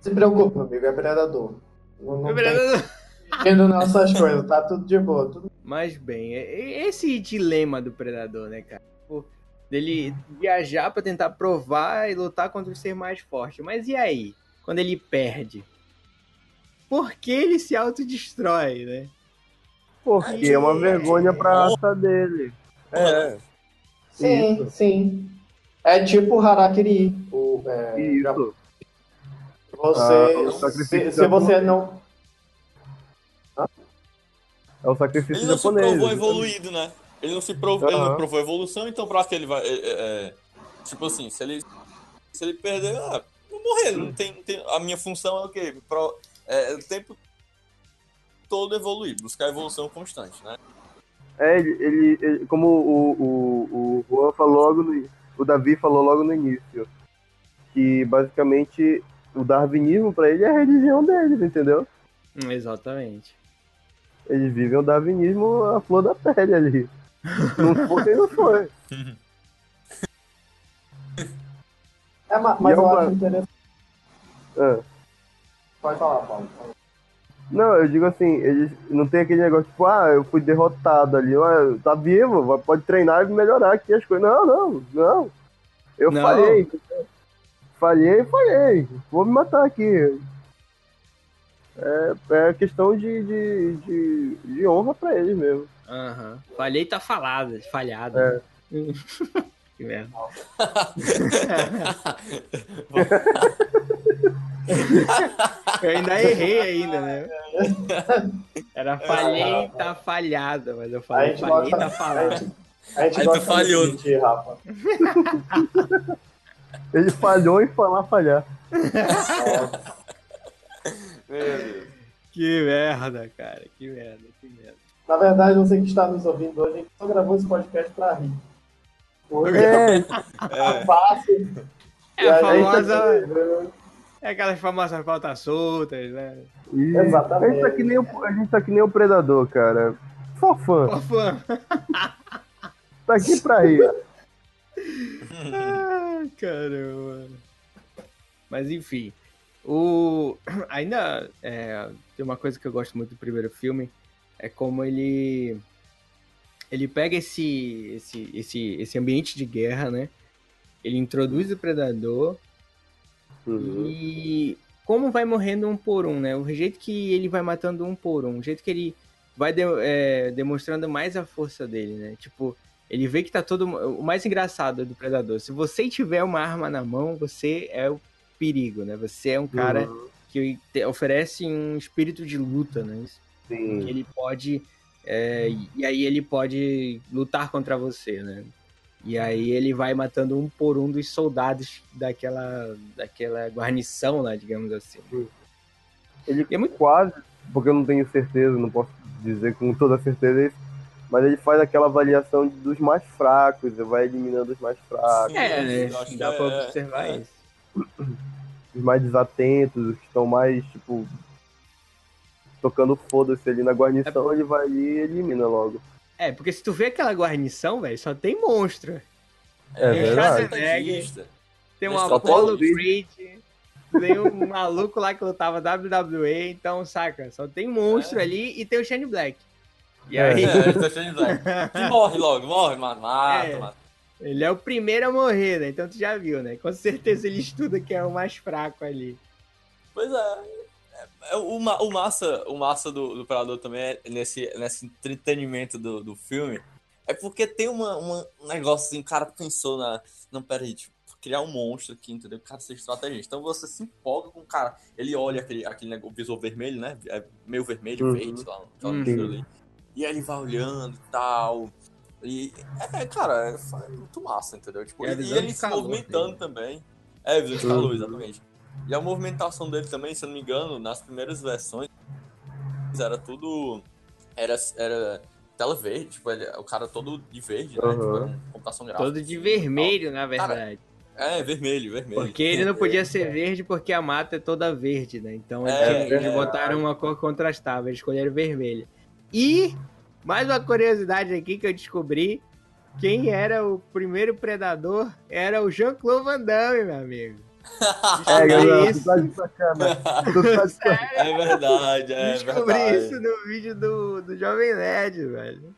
Se preocupa, amigo, é predador. Não, não é predador. [laughs] Vendo nossas coisas, tá tudo de boa. Tudo... Mas bem, esse dilema do predador, né, cara? dele viajar para tentar provar e lutar contra o ser mais forte. Mas e aí? Quando ele perde? Por que ele se autodestrói, né? Porque é uma vergonha pra raça dele. É. Sim, Isso. sim. É tipo Harakiri. O, é, Isso. Você, ah, se, se você não é o sacrifício ele não japonês. Ele não se provou evoluído, né? Ele não se provou, uhum. ele não provou evolução, então pra que ele vai. É, é, é, tipo assim, se ele, se ele perder, ah, vou morrer. Não tem, tem, a minha função é o quê? Pro, é, o tempo todo evoluir, buscar evolução constante, né? É, ele, ele, ele como o, o, o Juan falou logo no, o Davi falou logo no início, que basicamente o darwinismo para ele é a religião deles, entendeu? Exatamente. Eles vivem o darwinismo a flor da pele ali. Não foi, não foi. [laughs] É, mas, mas eu acho interessante. É. Pode falar, Paulo. Não, eu digo assim, eles não tem aquele negócio, tipo, ah, eu fui derrotado ali, ah, tá vivo, pode treinar e melhorar aqui as coisas. Não, não, não. Eu Não. falhei. Falhei, falhei. Vou me matar aqui. É, é questão de, de, de, de honra pra eles mesmo. Aham. Falhei tá falado, falhado. É. [laughs] que merda. Eu ainda errei ainda, né? Era falhei tá falhada, mas eu A falei falhei tá A falado. gente, a gente Aí tu falhou. ti, Rafa. [laughs] Ele falhou em falar falhar. Deus. [laughs] Que merda, cara. Que merda, que merda. Na verdade, você que está nos ouvindo hoje, a gente só gravou esse podcast pra rir. Porque É, é fácil. É a famosa. tá- É aquelas famosas pautas soltas, né? e Exatamente. A gente, tá que nem o, a gente tá que nem o predador, cara. Só fã. Pô, fã. Tá aqui pra rir. [laughs] Ai, caramba. Mas enfim, o [clears throat] ainda é, tem uma coisa que eu gosto muito do primeiro filme é como ele ele pega esse esse esse esse ambiente de guerra, né? Ele introduz o predador Uhum. e como vai morrendo um por um, né? O jeito que ele vai matando um por um, o jeito que ele vai de- é, demonstrando mais a força dele, né? Tipo, ele vê que tá todo. O mais engraçado do Predador, se você tiver uma arma na mão, você é o perigo, né? Você é um cara Uhum. que te- oferece um espírito de luta, né? Sim. Ele pode. é, e aí ele pode lutar contra você, né? E aí ele vai matando um por um dos soldados daquela, daquela guarnição lá, digamos assim. Ele E é muito- quase, porque eu não tenho certeza, não posso dizer com toda certeza isso, mas ele faz aquela avaliação dos mais fracos, ele vai eliminando os mais fracos, Sim, É, né? Dá é- pra observar é. isso. Os mais desatentos, os que estão mais, tipo, tocando foda-se ali na guarnição, ele vai ali e elimina logo. É, porque se tu vê aquela guarnição, velho, só tem monstro. É verdade. estrategista. Tem um Apollo pode Creed, tem um [laughs] maluco lá que lutava WWE, então, saca? Só tem monstro É. ali e tem o Shane Black. E É. aí, É, tá cheio de black. [laughs] E morre logo, morre, mata, mata, É. mata. Ele é o primeiro a morrer, né? Então tu já viu, né? Com certeza ele estuda que é o mais fraco ali. Pois é. É, é, O, o massa, o massa do, do Predador também é nesse, nesse entretenimento do, do filme. É porque tem uma, uma- um negócio assim, o cara pensou na. Não, peraí, tipo, criar um monstro aqui, entendeu? O cara ser estrategista. Então você se empolga com o cara. Ele olha aquele, aquele negócio, o visor vermelho, né? É meio vermelho, Uhum. verde, lá, Uhum. ali. E aí ele vai olhando e tal. E, é, cara, é, é muito massa, entendeu? Tipo, É e, ele se calor movimentando dele. também. É, visão de calor, Uhum. exatamente. E a movimentação dele também, se eu não me engano, nas primeiras versões, era tudo. Era, era tela verde, tipo, ele- o cara todo de verde, né? Uhum. Tipo, era uma computação gráfica. Todo de assim, vermelho, na verdade. É, vermelho, vermelho. Porque ele não podia ser verde porque a mata é toda verde, né? Então É, eles, eles é. botaram uma cor contrastável, eles escolheram vermelho. E mais uma curiosidade aqui que eu descobri: quem era o primeiro predador era o Jean-Claude Van Damme, meu amigo. [laughs] É, galera, isso, tá de tá de [laughs] sacanagem. É verdade, é descobri verdade. isso no vídeo do, do Jovem Nerd, velho.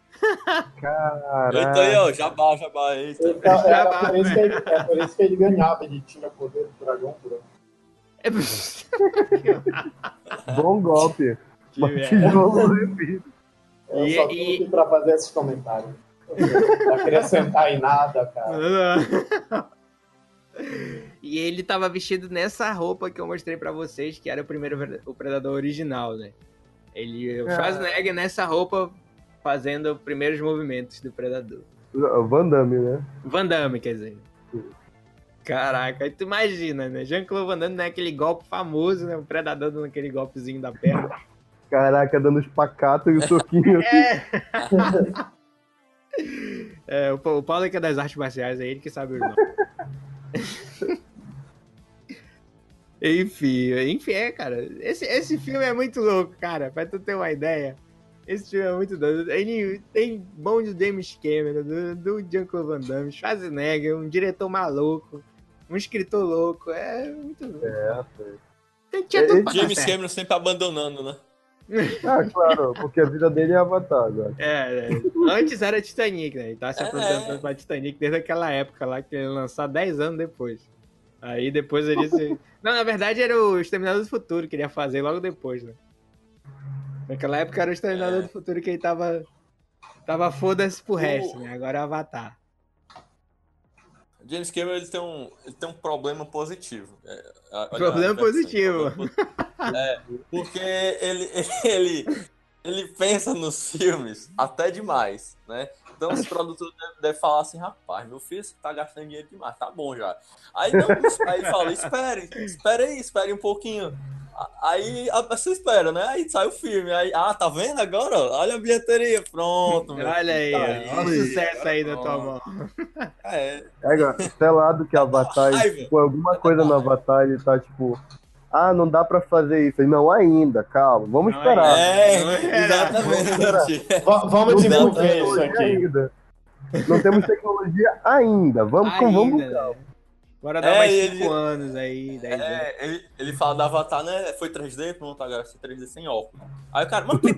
Eita aí, ó, jabá, jabá, eita. Então, Já era vai, por isso que ele, é por isso que ele ganhava, ele tinha poder do dragão puro. É... Bom golpe. Que Mas merda. tijolo repito. Eu E- só tô e- aqui pra fazer esses comentários. Não acrescentar em nada, cara. [laughs] E ele tava vestido nessa roupa que eu mostrei pra vocês, que era o primeiro o Predador original, né? Ele, o Ah. Schwarzenegger nessa roupa fazendo os primeiros movimentos do Predador. O Van Damme, né? Van Damme, quer dizer. Caraca, aí tu imagina, né? Jean-Claude Van Damme, né? Aquele golpe famoso, né? O Predador dando aquele golpezinho da perna. Caraca, dando espacato e o soquinho. [laughs] É! [laughs] é o, Pa- o Paulo é que é das artes marciais, é ele que sabe o nome. [laughs] enfim, enfim, é, cara. Esse, esse filme é muito louco, cara. Pra tu ter uma ideia. Esse filme é muito doido. Ele tem bom do James Cameron, do, do Jean-Claude Van Damme, Schwarzenegger, um diretor maluco, um escritor louco. É muito louco. É, Tem- Tinha tudo pra dar James certo. Cameron sempre abandonando, né? Ah, claro, porque a vida dele é Avatar agora. É, é. antes era Titanic, né? Ele tá se É. apresentando pra Titanic desde aquela época lá que ele lançou 10 anos depois. Aí depois ele se. [laughs] Não, na verdade era o Exterminador do Futuro que ele ia fazer logo depois, né? Naquela época era o Exterminador É. do Futuro que ele tava. Tava foda-se pro resto, né? Agora é Avatar. James Cameron ele tem um, ele tem um problema positivo. É, a- Problema positivo. É, porque ele, [laughs] ele, ele pensa nos filmes até demais, né? Então os produtores devem, devem falar assim, rapaz, meu filho, você tá gastando dinheiro demais, tá bom já. Aí, não, aí ele fala, espere, espere aí, espere um pouquinho. A- Aí a pessoa espera, né? Aí sai o filme. Aí, ah, tá vendo agora? Olha a bilheteria, pronto. Olha aí, tá ó, olha o aí, sucesso aí da tua mão. [laughs] É, Pega, selado que Avatar, Raiva. tipo, alguma coisa no Avatar, ele tá tipo, ah, não dá pra fazer isso. Não, ainda, calma, vamos Não, esperar. é, Não era. exatamente. Vamos Não desenvolver isso aqui. ainda. Não temos tecnologia ainda. Vamos com vamos Ainda, calma. né? Bora dar É, mais ele- 5 anos aí, 10 anos. É, ele, ele fala do Avatar, né? Foi 3D, pronto, agora foi 3D sem óculos. Aí o cara, que-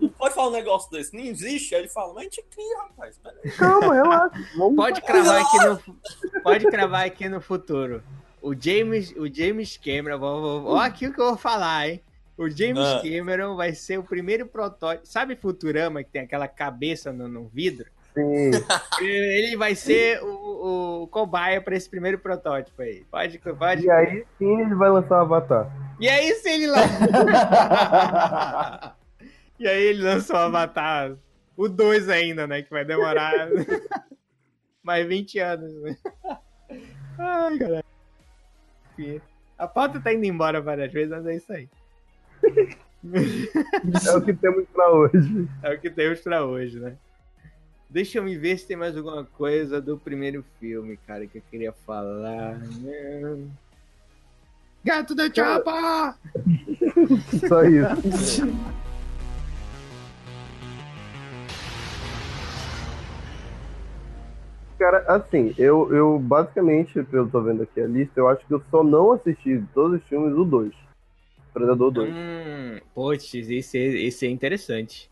não pode falar um negócio desse, nem existe. Aí ele fala, mas a gente cria, rapaz. pera aí." Calma, relaxa. Pode cravar aqui no pode cravar aqui no futuro. O James, o James Cameron, vou, vou, ó aqui o que eu vou falar, hein? O James Ah. Cameron vai ser o primeiro protótipo. Sabe Futurama que tem aquela cabeça no, no vidro? Sim. [laughs] Ele vai ser o, o cobaia para esse primeiro protótipo aí. Pode, pode. E aí sim ele vai lançar o Avatar. E aí se ele lá. [laughs] e aí ele lançou o Avatar, o 2 ainda, né? Que vai demorar [laughs] mais 20 anos, né? Ai, caralho. Enfim, A pauta tá indo embora várias vezes, mas é isso aí. É o que temos pra hoje. É o que temos pra hoje, né? Deixa eu me ver se tem mais alguma coisa do primeiro filme, cara, que eu queria falar. Não. Gato da Chapa! [laughs] Só isso. Cara, assim, eu, eu basicamente, pelo tô vendo aqui a lista, eu acho que eu só não assisti de todos os filmes o 2. Predador 2. Hum, poxa, esse, é- esse é interessante.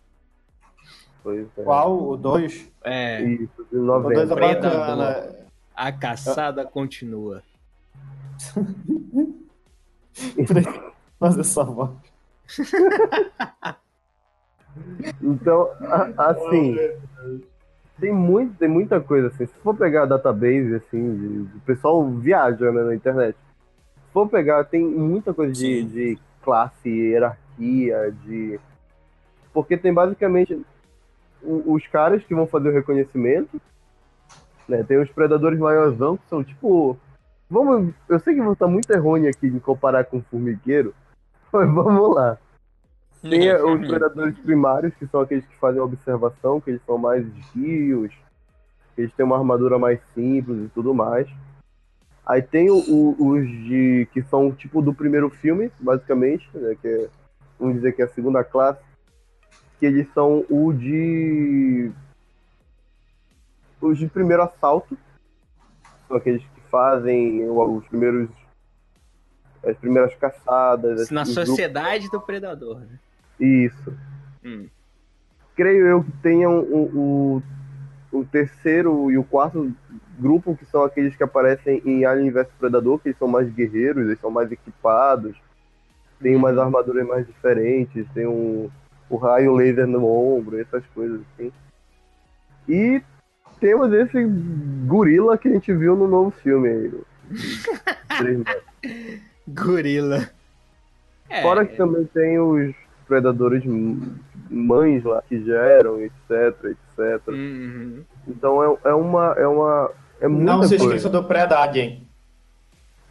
Foi, é, Qual? O 2? É, Isso, de O 2 é bacana. a caçada continua. [laughs] Fazer essa voz. [laughs] Então, a- assim, tem, muito, tem muita coisa, assim. Se for pegar a database, assim, de- o pessoal viaja né, na internet. Se for pegar, tem muita coisa de, de classe, hierarquia, de. Porque tem basicamente o- os caras que vão fazer o reconhecimento, né? Tem os predadores maiorzão, que são tipo. Vamos. Eu sei que vou estar muito errôneo aqui em comparar com o formigueiro, [laughs] mas vamos lá. Tem os predadores primários, que são aqueles que fazem observação, que eles são mais esguios, que eles têm uma armadura mais simples e tudo mais. Aí tem o- o- os de que são tipo do primeiro filme, basicamente, né, que é, vamos dizer que é a segunda classe, que eles são o de os de primeiro assalto, são aqueles que fazem os primeiros as primeiras caçadas, Na sociedade do predador, né? isso. Hum. creio eu que tenham o, o, o terceiro e o quarto grupo, que são aqueles que aparecem em Alien vs Predador, que eles são mais guerreiros, eles são mais equipados, tem umas armaduras mais diferentes, tem um, o raio laser no ombro, essas coisas assim. E temos esse gorila que a gente viu no novo filme aí. o 3D. [laughs] Gorila. É, Fora que também tem os predadores mães lá que geram, etc, etc. uhum. Então é, é uma. É uma. É muita Não se coisa. esqueça do Predagen.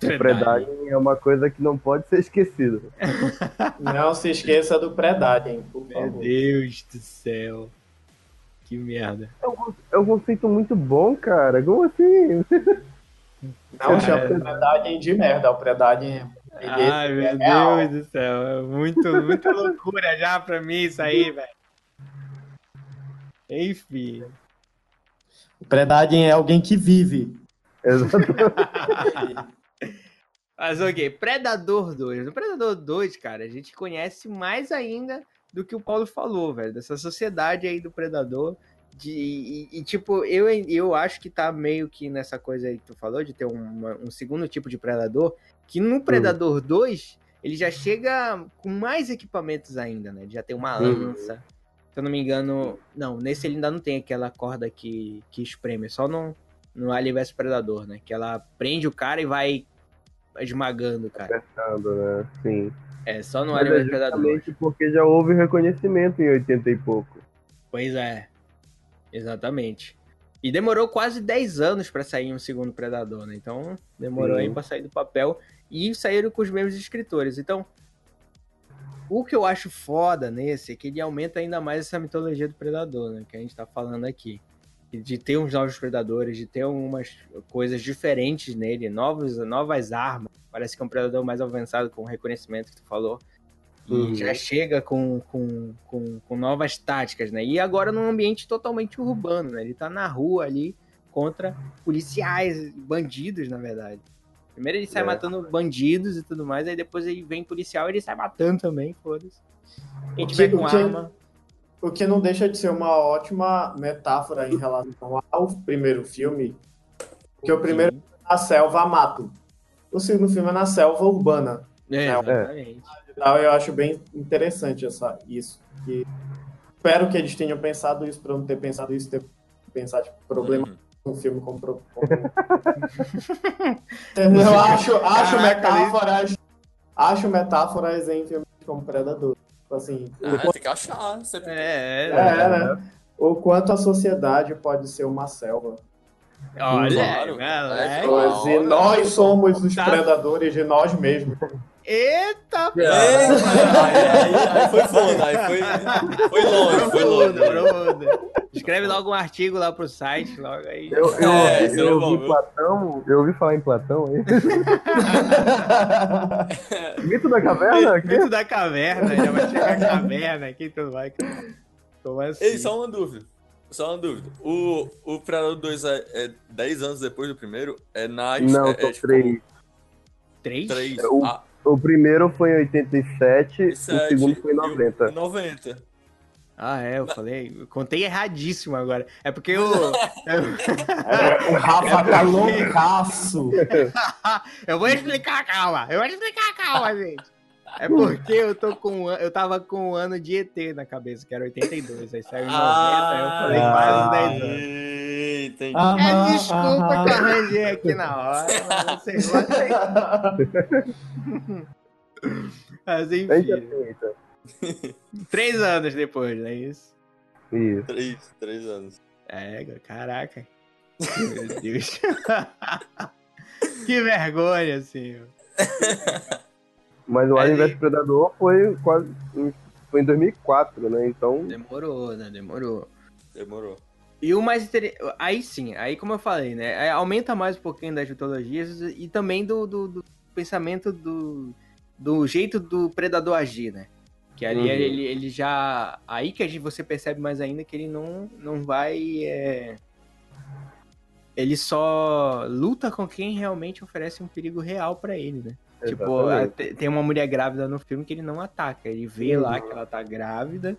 O Predagen é uma coisa que não pode ser esquecida. [laughs] Não se esqueça do Predagen, por Meu favor. Deus do céu. Que merda. É um conceito muito bom, cara. Como assim? Não chama o Predagen de merda. O Predagen ele Ai, meu é real. Deus do céu. É muito, muita loucura já pra mim isso aí, velho. Enfim. O Predagen é alguém que vive. Exatamente. [laughs] Mas ok, Predador 2. No Predador 2, cara, a gente conhece mais ainda do que o Paulo falou, velho, dessa sociedade aí do predador. De, e, e, tipo, eu, eu acho que tá meio que nessa coisa aí que tu falou, de ter uma, um segundo tipo de predador, que no Predador uhum. 2 ele já chega com mais equipamentos ainda, né? Já tem uma uhum. lança. Uhum. Se eu não me engano. Não, nesse ele ainda não tem aquela corda que, que espreme, só no, no Alien vs Predador, né? Que ela prende o cara e vai esmagando cara. Apertando, né? Sim. É, só no Alien vs Predador. porque já houve reconhecimento em 80 e pouco. Pois é. Exatamente. E demorou quase 10 anos para sair um segundo Predador, né? Então, demorou Sim. aí para sair do papel e saíram com os mesmos escritores. Então, o que eu acho foda nesse é que ele aumenta ainda mais essa mitologia do Predador, né? Que a gente tá falando aqui. De ter uns novos predadores, de ter algumas coisas diferentes nele, novos, novas armas. Parece que é um predador mais avançado com o reconhecimento que tu falou. E uhum. já chega com, com, com, com, novas táticas, né? E agora num ambiente totalmente urbano, né? Ele tá na rua ali contra policiais, bandidos, na verdade. Primeiro ele sai é. matando bandidos e tudo mais, aí depois ele vem policial e ele sai matando também, foda-se. A gente vai com arma. O que não deixa de ser uma ótima metáfora em relação ao primeiro filme, porque o primeiro é na selva mato. O segundo filme é na selva urbana. É, né? exatamente. Eu acho bem interessante essa, isso. E espero que eles tenham pensado isso para não ter pensado isso, ter pensado tipo, problema uhum um filme como. como... [laughs] eu acho, acho metáforas. Acho metáforas em filmes como Predador. Tipo assim. Ah, quanto... tem que achar. Você... É, é, é, né? O quanto a sociedade pode ser uma selva. Olha, claro, galera. E nós somos os tá... predadores de nós mesmos. Eita, pô! Aí, aí, aí, foi foda, aí foi, foi longe, foi longe. Escreve logo um artigo lá pro site, logo aí. Eu, eu, é, eu, eu ouvi Platão, eu ouvi falar em Platão aí. [laughs] Mito da caverna? Mito, mito da caverna, já vai chegar a caverna aqui, tudo vai. Assim? Ei, só uma dúvida. Só uma dúvida. O, o Predador 2 é, é 10 anos depois do primeiro? É na. Não, é, tô é, tipo, 3. 3? 3. O, ah. O primeiro foi em 87, 7, o segundo foi em 90. 90. Ah, é, eu falei, eu contei erradíssimo agora. É porque eu. é, o Rafa é tá loucaço. [laughs] eu vou explicar, calma. Eu vou explicar, calma, gente. É porque eu tô com eu tava com o ano de ET na cabeça, que era 82, aí saiu em 90, ah, eu falei quase 10 anos. Entendi. Aham, é, desculpa aham. que eu arranjei aqui na hora, mas vocês vão Mas enfim. três anos depois, não é isso? Isso. Três, três anos. É, caraca. Meu Deus. [laughs] que vergonha, assim. [laughs] Mas o Alien vs Predador foi quase. Foi em 2004, né? Então. Demorou, né? Demorou. Demorou. E o mais interessante. Aí sim, aí como eu falei, né? Aumenta mais um pouquinho das mitologias e também do, do, do pensamento do, do jeito do predador agir, né? Que ali uhum. ele, ele já. Aí que a gente, você percebe mais ainda que ele não, não vai. É... Ele só luta com quem realmente oferece um perigo real para ele, né? Tipo, Exatamente. Tem uma mulher grávida no filme que ele não ataca. Ele vê uhum. lá que ela tá grávida.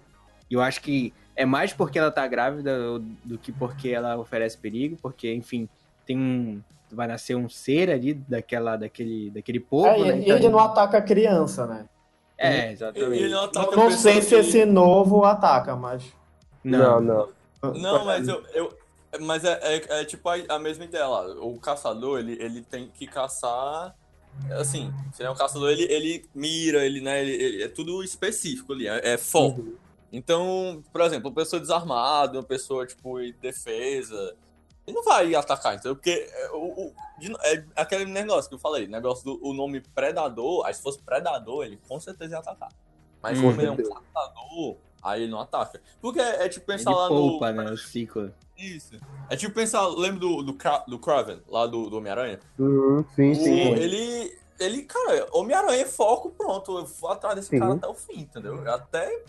E eu acho que é mais porque ela tá grávida do que porque ela oferece perigo, porque, enfim, tem um. Vai nascer um ser ali daquela, daquele, daquele povo. É, né? E então, ele não ataca a criança, né? É, exatamente. Ele não, ataca não sei se esse novo ataca, mas. Não, não. Não, mas eu. eu mas é, é, é tipo a, a, mesma ideia lá. O caçador, ele, ele tem que caçar. Assim, se é um caçador, ele, ele mira, ele, né? Ele, ele é tudo específico ali, é, é foco. Uhum. Então, por exemplo, uma pessoa desarmada, uma pessoa, tipo, em defesa, ele não vai atacar, entendeu? Porque é, o, o, é aquele negócio que eu falei, negócio do o nome Predador, aí se fosse Predador, ele com certeza ia atacar. Mas como ele é um caçador, aí ele não ataca. Porque é, é tipo pensar ele lá poupa, no. né? O ciclo. Isso. É tipo pensar, lembra do, do, do Kraven, lá do, do Homem-Aranha? Uhum, sim, sim. Ele. Ele, cara, Homem-Aranha é foco, pronto. Eu vou atrás desse sim. cara até o fim, entendeu? Até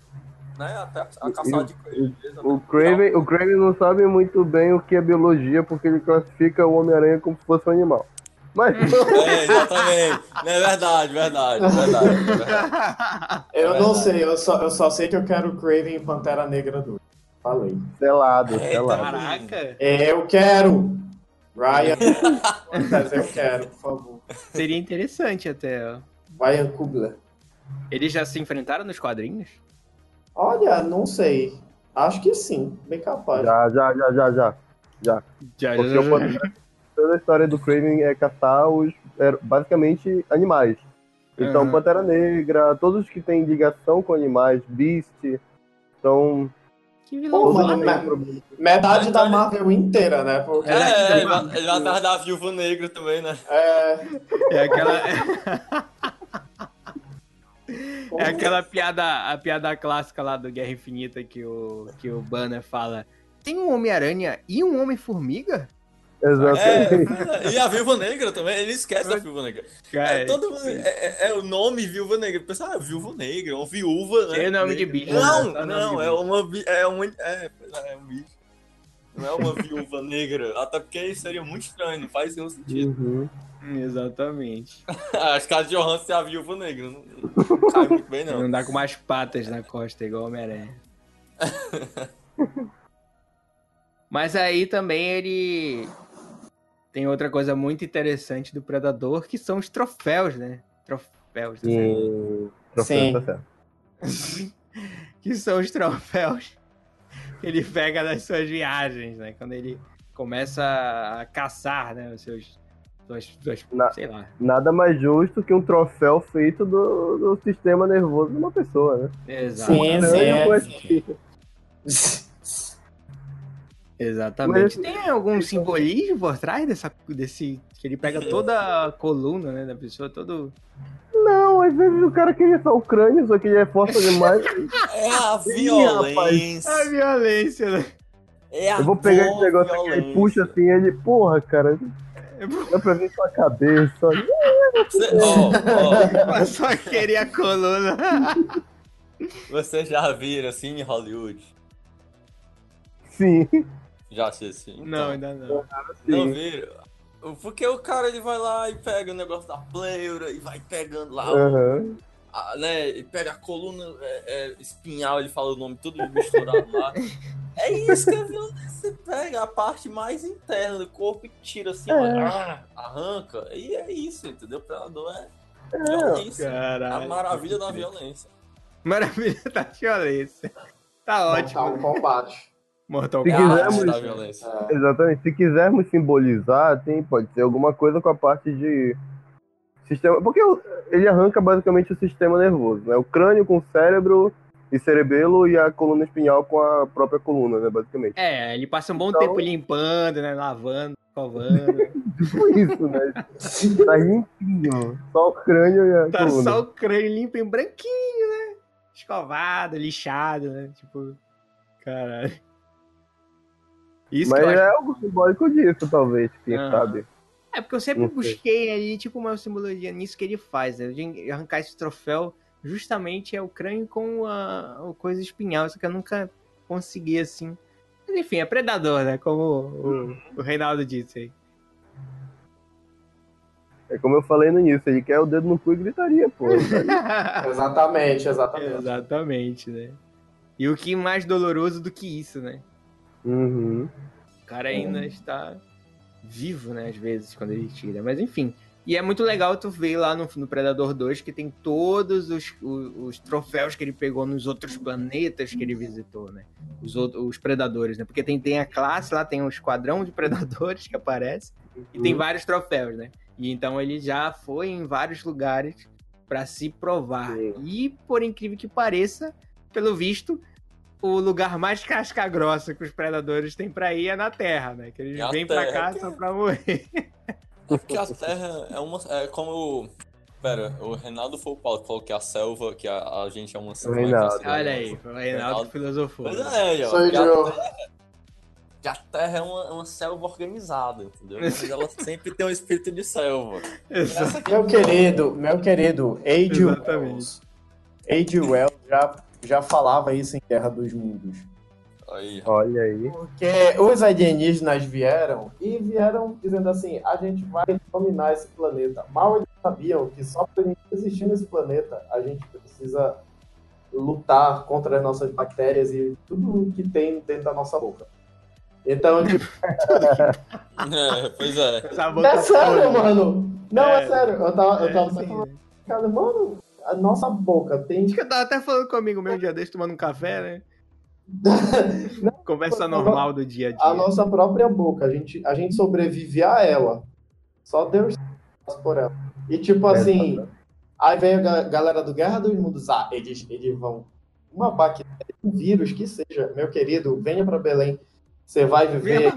né? Até a caçada de coelhos. O, Craven, o Craven não sabe muito bem o que é biologia, porque ele classifica o Homem-Aranha como se fosse um animal. Mas [laughs] É, exatamente. É verdade, verdade, verdade. verdade. Eu É não verdade. sei, eu só, eu só sei que eu quero o Craven e Pantera Negra 2. Falei. selado, Eita. selado. Caraca, Eu quero! Ryan, [laughs] eu quero, por favor. seria interessante até. ó. Ryan Coogler. Eles já se enfrentaram nos quadrinhos? Olha, não sei. Acho que sim, bem capaz. Já, já, já, já, já. Já. Já, Porque o Pantera- toda a história do Craven é caçar os, é, basicamente, animais. Então, Aham. Pantera Negra, todos que têm ligação com animais, Beast, então... Que Pô, vilão. mano, mas- têm problema. Metade da Marvel inteira, né? Porque É, ele vai, ele vai atrás da viúva negra também, né? é, É aquela. [laughs] É aquela piada, a piada clássica lá do Guerra Infinita que o, que o Banner fala. Tem um Homem-Aranha e um Homem-Formiga? Exatamente. É, e a viúva negra também, ele esquece da viúva negra. É, todo mundo, é, é- é o nome viúva negra. Pensa, ah, viúva negra, uma viúva, né? Tem nome de bicho, Não, né? Não, de é uma. vi- É, uma é, é, é um bicho. Não é uma viúva negra. Até porque isso seria muito estranho, não faz nenhum sentido. Uhum. Exatamente. [laughs] Acho que a Johansson é a viúva negra. Não, não cai muito bem, Não. não. dá com mais patas na costa, igual o Homem-Aranha. [laughs] Mas aí também ele. Tem outra coisa muito interessante do Predador, que são os troféus, né? Troféus. tá? E... Troféu, Sim. tá certo. [laughs] que são os troféus que ele pega nas suas viagens, né? Quando ele começa a caçar, né? Os seus. Suas, suas, Na- Sei lá. Nada mais justo que um troféu feito do, do sistema nervoso de uma pessoa, né? Exato. Sim, Não, sim, é. conheci. [laughs] Exatamente. Mas- Tem algum simbolismo por trás dessa, desse. Que ele pega toda a coluna, né? Da pessoa, todo. Não, às vezes o cara queria só o crânio, só que ele é força demais. [laughs] É a Ih, violência. A violência, né? É a Eu vou pegar esse negócio aqui e puxa assim, ele, porra, cara, dá pra ver sua cabeça. Você, ó, ó, [laughs] Eu só queria a coluna. Vocês já viram assim em Hollywood? Sim, Já assim? Então, Não, ainda não. Não viram? Porque o cara ele vai lá e pega o negócio da pleura e vai pegando lá, Aham. a- né? E pega a coluna é, é, espinhal, ele fala o nome tudo misturado lá. [laughs] É isso que a violência você pega a parte mais interna do corpo e tira assim, ó, ah, arranca. E é isso, entendeu? O predador é violência. A Caralho. maravilha da violência. Maravilha [laughs] da violência. Tá ótimo. Mortal Kombat. Mortal Se quisermos- da violência. É. Exatamente. Se quisermos simbolizar, tem, pode ser alguma coisa com a parte de sistema. Porque ele arranca basicamente o sistema nervoso, né? O crânio com o cérebro e cerebelo e a coluna espinhal com a própria coluna, né? Basicamente. É, ele passa um bom Então- tempo limpando, né? Lavando, escovando. [laughs] Tipo isso, né? Tá limpinho. Só o crânio e a tá coluna. só o crânio limpo e branquinho, né? Escovado, lixado, né? Tipo, caralho. Isso Mas que eu acho. é algo simbólico disso, talvez, quem Aham. sabe. É porque eu sempre busquei ali, tipo, uma simbologia nisso que ele faz, né? De arrancar esse troféu justamente é o crânio com a, a coisa espinhal, só que eu nunca consegui assim. Mas enfim, é predador, né? Como o, o Reinaldo disse aí. É como eu falei no início, ele quer o dedo no cu e gritaria, pô. [laughs] Exatamente, exatamente. Exatamente, né? E o que mais doloroso do que isso, né? Uhum. O cara ainda está vivo, né? Às vezes, quando ele tira. Mas enfim. E é muito legal tu ver lá no, no Predador 2 que tem todos os, os, os troféus que ele pegou nos outros planetas que ele visitou, né? Os, outros, os predadores, né? Porque tem, tem a classe lá, tem um esquadrão de [laughs] predadores que aparece. E tem vários troféus, né? E então ele já foi em vários lugares para se provar. Sim. E, por incrível que pareça, pelo visto, o lugar mais casca grossa que os predadores têm pra ir é na Terra, né? Que eles É vêm pra Terra, cá que só é- pra morrer. É [laughs] porque a Terra é uma. É como. Pera, o Reinaldo foi o Paulo que falou que a selva, que a, a gente é uma selva. Reinaldo. Olha aí, foi o Reinaldo filosofou. Pois é, ó. Sou que a eu. Terra- Que a Terra é uma, uma selva organizada, entendeu? Mas [laughs] ela sempre tem um espírito de selva. Meu querido, meu querido, Age Exatamente. Wells. Age Wells já, já falava isso em Guerra dos Mundos. Aí. Olha aí. Porque os alienígenas vieram e vieram dizendo assim: a gente vai dominar esse planeta. Mal eles sabiam que só para a gente existir nesse planeta, a gente precisa lutar contra as nossas bactérias e tudo que tem dentro da nossa boca. Então, tipo, É, pois é. É sério, mano. Não, é, É. sério. Eu tava, eu É, tava sim. falando, cara, mano, a nossa boca tem. Acho que eu tava até falando comigo meu dia desse, tomando um café, né? [laughs] Conversa normal do dia a dia. a nossa própria boca. A gente, a gente sobrevive a ela. Só Deus faz por ela. E tipo assim, aí vem a ga- galera do Guerra dos Mundos. Ah, eles, eles vão. Uma bactéria, um vírus que seja, meu querido, venha pra Belém. Você vai viver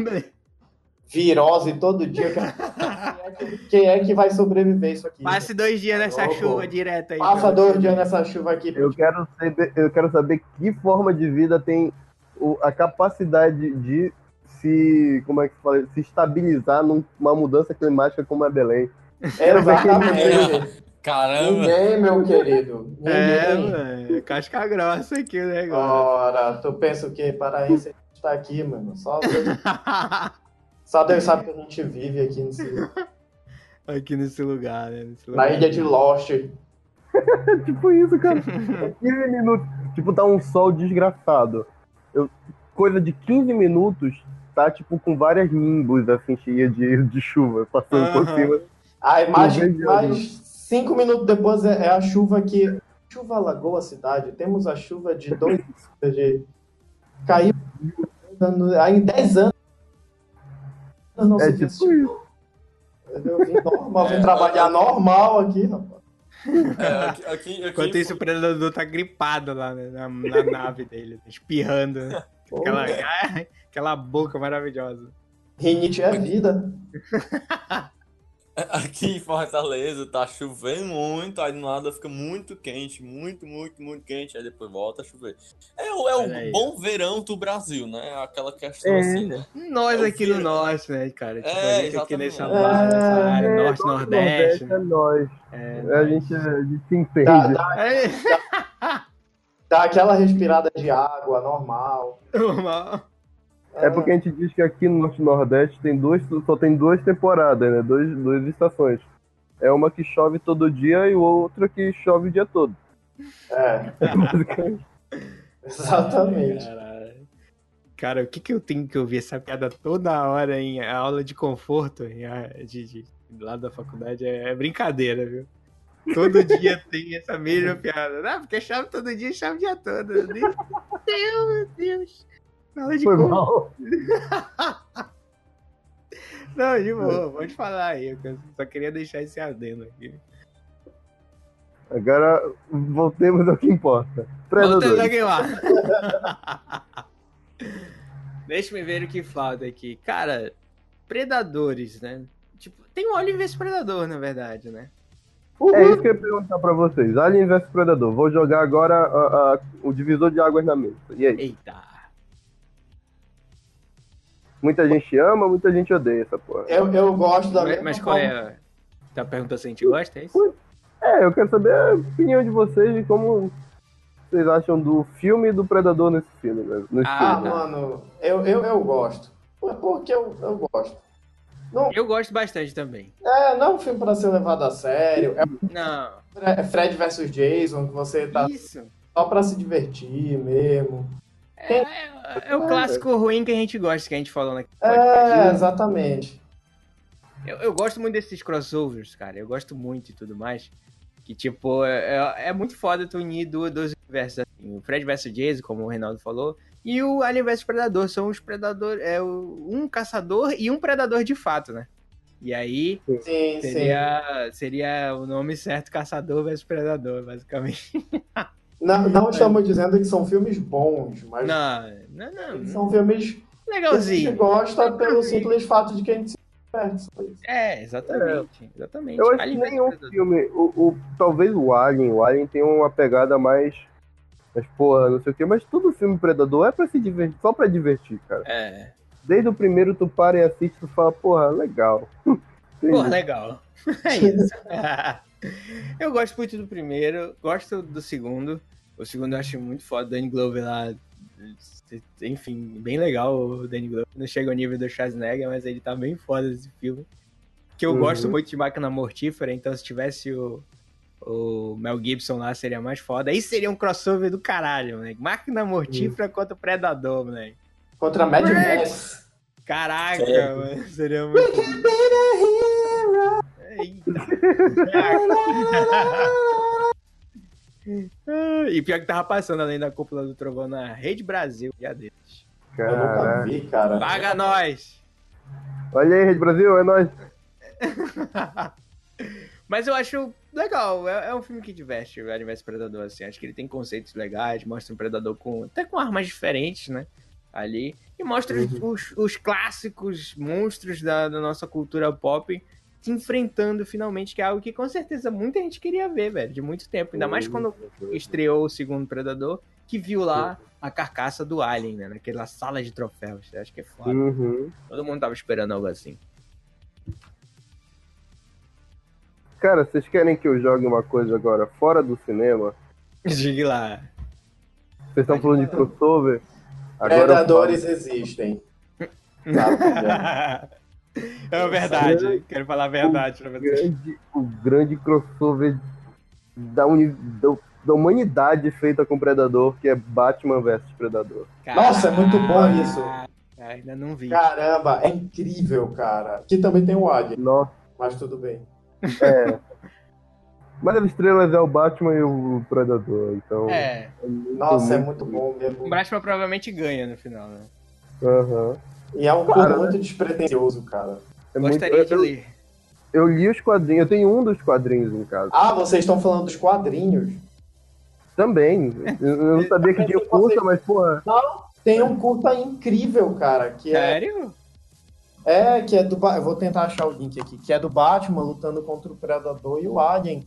virose todo dia. Quem é que- Quem é que vai sobreviver isso aqui? Passe dois dias nessa Ô, chuva direta aí. Passa dois você dias nessa chuva aqui. Eu quero saber, eu quero saber que forma de vida tem o- a capacidade de se, como é que fala, se estabilizar numa mudança climática como a Belém. Exatamente. Caramba. Ninguém, meu querido. É, Ninguém. mano. Casca grossa aqui o negócio. Ora, tu pensa o quê? Paraense está aqui, mano. Só [laughs] só Deus sabe que a gente vive aqui nesse, [laughs] aqui nesse lugar, né? Nesse na lugar. ilha de Lost. É [laughs] tipo isso, cara. [laughs] É 15 minutos. Tipo, tá um sol desgraçado. Eu- coisa de 15 minutos, tá tipo com várias nimbos assim, cheias de, de chuva, passando por Aham. cima. Não vejo mais cinco minutos depois é, é a chuva que. Chuva alagou a cidade. Temos a chuva de dois de. Caiu aí em 10 anos. Não É tipo viu. isso. Eu vim normal, vim É, trabalhar normal aqui, rapaz. É, aqui, aqui, aqui Enquanto isso, o predador tá gripado lá né, na, na nave dele, espirrando. né? Aquela, [laughs] aquela boca maravilhosa. Rinite é vida. [laughs] Aqui em Fortaleza tá chovendo muito, aí do nada fica muito quente, muito, muito, muito quente, aí depois volta a chover. É, o- é o bom verão do Brasil, né? Aquela questão É. assim, né? Nós Eu aqui no norte, né, cara? Tipo, É, a gente aqui nessa, barra, nessa área, É, norte, nordeste. É nós. É, A gente, a gente se entende. Dá, dá, É dá [laughs] aquela respirada de água normal. normal. É porque a gente diz que aqui no Norte e Nordeste tem dois, só tem duas temporadas, né? Dois, duas estações. É uma que chove todo dia e outra que chove o dia todo. É, [laughs] exatamente. Cara, o que que eu tenho que ouvir essa piada toda hora em aula de conforto em a- de, de- lá da faculdade é, é brincadeira, viu? Todo dia [laughs] tem essa mesma piada. Não, porque chave todo dia, chave o dia todo. Meu Deus, meu Deus. De Foi mal. [laughs] Não, de boa, pode falar aí. Eu só queria deixar esse adendo aqui. Agora voltemos ao que importa. Predadores. aqui lá. Deixa eu ver o que falta aqui. Cara, predadores, né? Tipo, tem o Alien vs Predador, na verdade, né? É isso que eu ia perguntar pra vocês. Alien vs Predador. Vou jogar agora a- a- o divisor de águas na mesa. E aí? Eita. Muita gente ama, muita gente odeia essa porra. Eu, eu gosto da Mas, mesma mas qual forma- é? a- Tá perguntando se a gente gosta, é isso? É, eu quero saber a opinião de vocês de como vocês acham do filme e do Predador nesse filme. Né? Nesse Ah, filme. tá. mano, eu, eu, eu gosto. Por- Porque eu, eu gosto. Não, Eu gosto bastante também. é, não é um filme pra ser levado a sério. Não, É Fred vs Jason, que você tá isso. só pra se divertir mesmo. É, é- é o clássico ruim que a gente gosta, que a gente falou naquele É, podcast. exatamente. Eu, eu gosto muito desses crossovers, cara. Eu gosto muito e tudo mais. Que, tipo, é, é- é muito foda tu unir do- dois universos. Assim. O Fred vs Jason, como o Reinaldo falou, e o Alien vs Predador. São os predadores. É um caçador e um predador de fato, né? E aí Sim, sim. seria, seria o nome certo, caçador versus predador, basicamente. [laughs] Não, não estamos dizendo que são filmes bons, mas Não, não, não. são filmes que a gente Legalzinho. gosta pelo simples fato de que a gente se diverte. só isso. É, exatamente. Exatamente. Eu acho que Alien vs nenhum Predador. filme, o, o- talvez o Alien, o Alien tem uma pegada mais, mas porra, não sei o que, mas todo filme Predador é pra se divertir, só pra divertir, cara. É. Desde o primeiro tu para e assiste, tu fala, porra, legal. [laughs] Pô, legal. [laughs] É [laughs] isso. Eu gosto muito do primeiro, gosto do segundo. O segundo eu acho muito foda. Danny Glover lá Enfim, bem legal o Danny Glover. Não chega ao nível do Schwarzenegger, mas ele tá bem foda nesse filme. Que eu uhum. gosto muito de Máquina Mortífera, então se tivesse o, o Mel Gibson lá seria mais foda. Aí seria um crossover do caralho, né? Máquina Mortífera uhum. contra o Predador, né? Contra Mad Max. Caraca, mano, seria muito. Eita. [laughs] e pior que tava passando além da cúpula do trovão na Rede Brasil, dia deles. Eu nunca vi, cara. Paga nós! Olha aí, Rede Brasil, é nós. [laughs] Mas eu acho legal, é, é, um filme que diverte o Universo Predador, assim. Acho que ele tem conceitos legais, mostra um predador com até com armas diferentes, né? Ali. E mostra uhum. os, os, clássicos monstros da, da nossa cultura pop se enfrentando finalmente, que é algo que com certeza muita gente queria ver, velho, de muito tempo. Ainda mais quando estreou o segundo Predador, que viu lá a carcaça do Alien, né? Naquela sala de troféus. Acho que é foda. Uhum. Todo mundo tava esperando algo assim. Cara, vocês querem que eu jogue uma coisa agora fora do cinema? [laughs] Diga lá. Vocês estão falando de crossover? Agora Predadores existem. [laughs] É verdade, quero falar a verdade o Grande, o grande crossover da, uni, da, da, humanidade feita com Predador, que é Batman vs Predador. Nossa, é muito bom isso. Ainda não vi. Caramba, é incrível, cara. Aqui também tem o Águia. Nossa. Mas tudo bem. É. Mas as estrelas é o Batman e o Predador, então. É. é muito, Nossa, é muito, é muito bom mesmo. O Batman provavelmente ganha no final, né? Aham. Uhum. E é um cara, muito despretensioso, cara. É Gostaria muito... de ler. Eu, li os quadrinhos, eu tenho um dos quadrinhos em casa. Ah, vocês estão falando dos quadrinhos? Também. Eu não [laughs] sabia que tinha curta, mas porra. Não, tem um curta incrível, cara. Que Sério? É... é, que é do. Eu vou tentar achar o link aqui. Que é do Batman lutando contra o Predador e o Alien.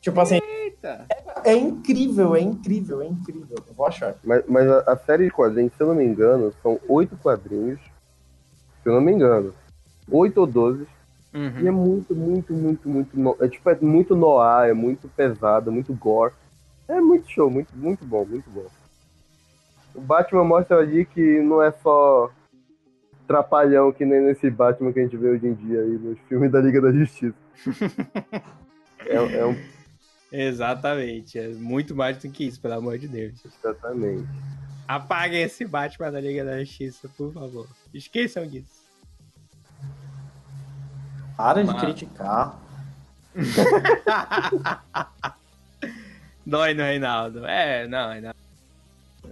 Tipo assim. Eita. É, é incrível, é incrível, é incrível. Eu vou achar. Mas, mas a, a série de quadrinhos, se eu não me engano, são oito quadrinhos se eu não me engano. 8 ou 12. Uhum. E é muito, muito, muito, muito. É tipo, é muito noir, é muito pesado, muito gore. É muito show, muito, muito bom, muito bom. O Batman mostra ali que não é só trapalhão que nem nesse Batman que a gente vê hoje em dia aí nos filmes da Liga da Justiça. [laughs] é, é um... Exatamente, é muito mais do que isso, pelo amor de Deus. Exatamente. Apaguem esse Batman da Liga da Justiça, por favor. Esqueçam disso. Para de criticar. [laughs] Dói no Reinaldo. É, não, Reinaldo.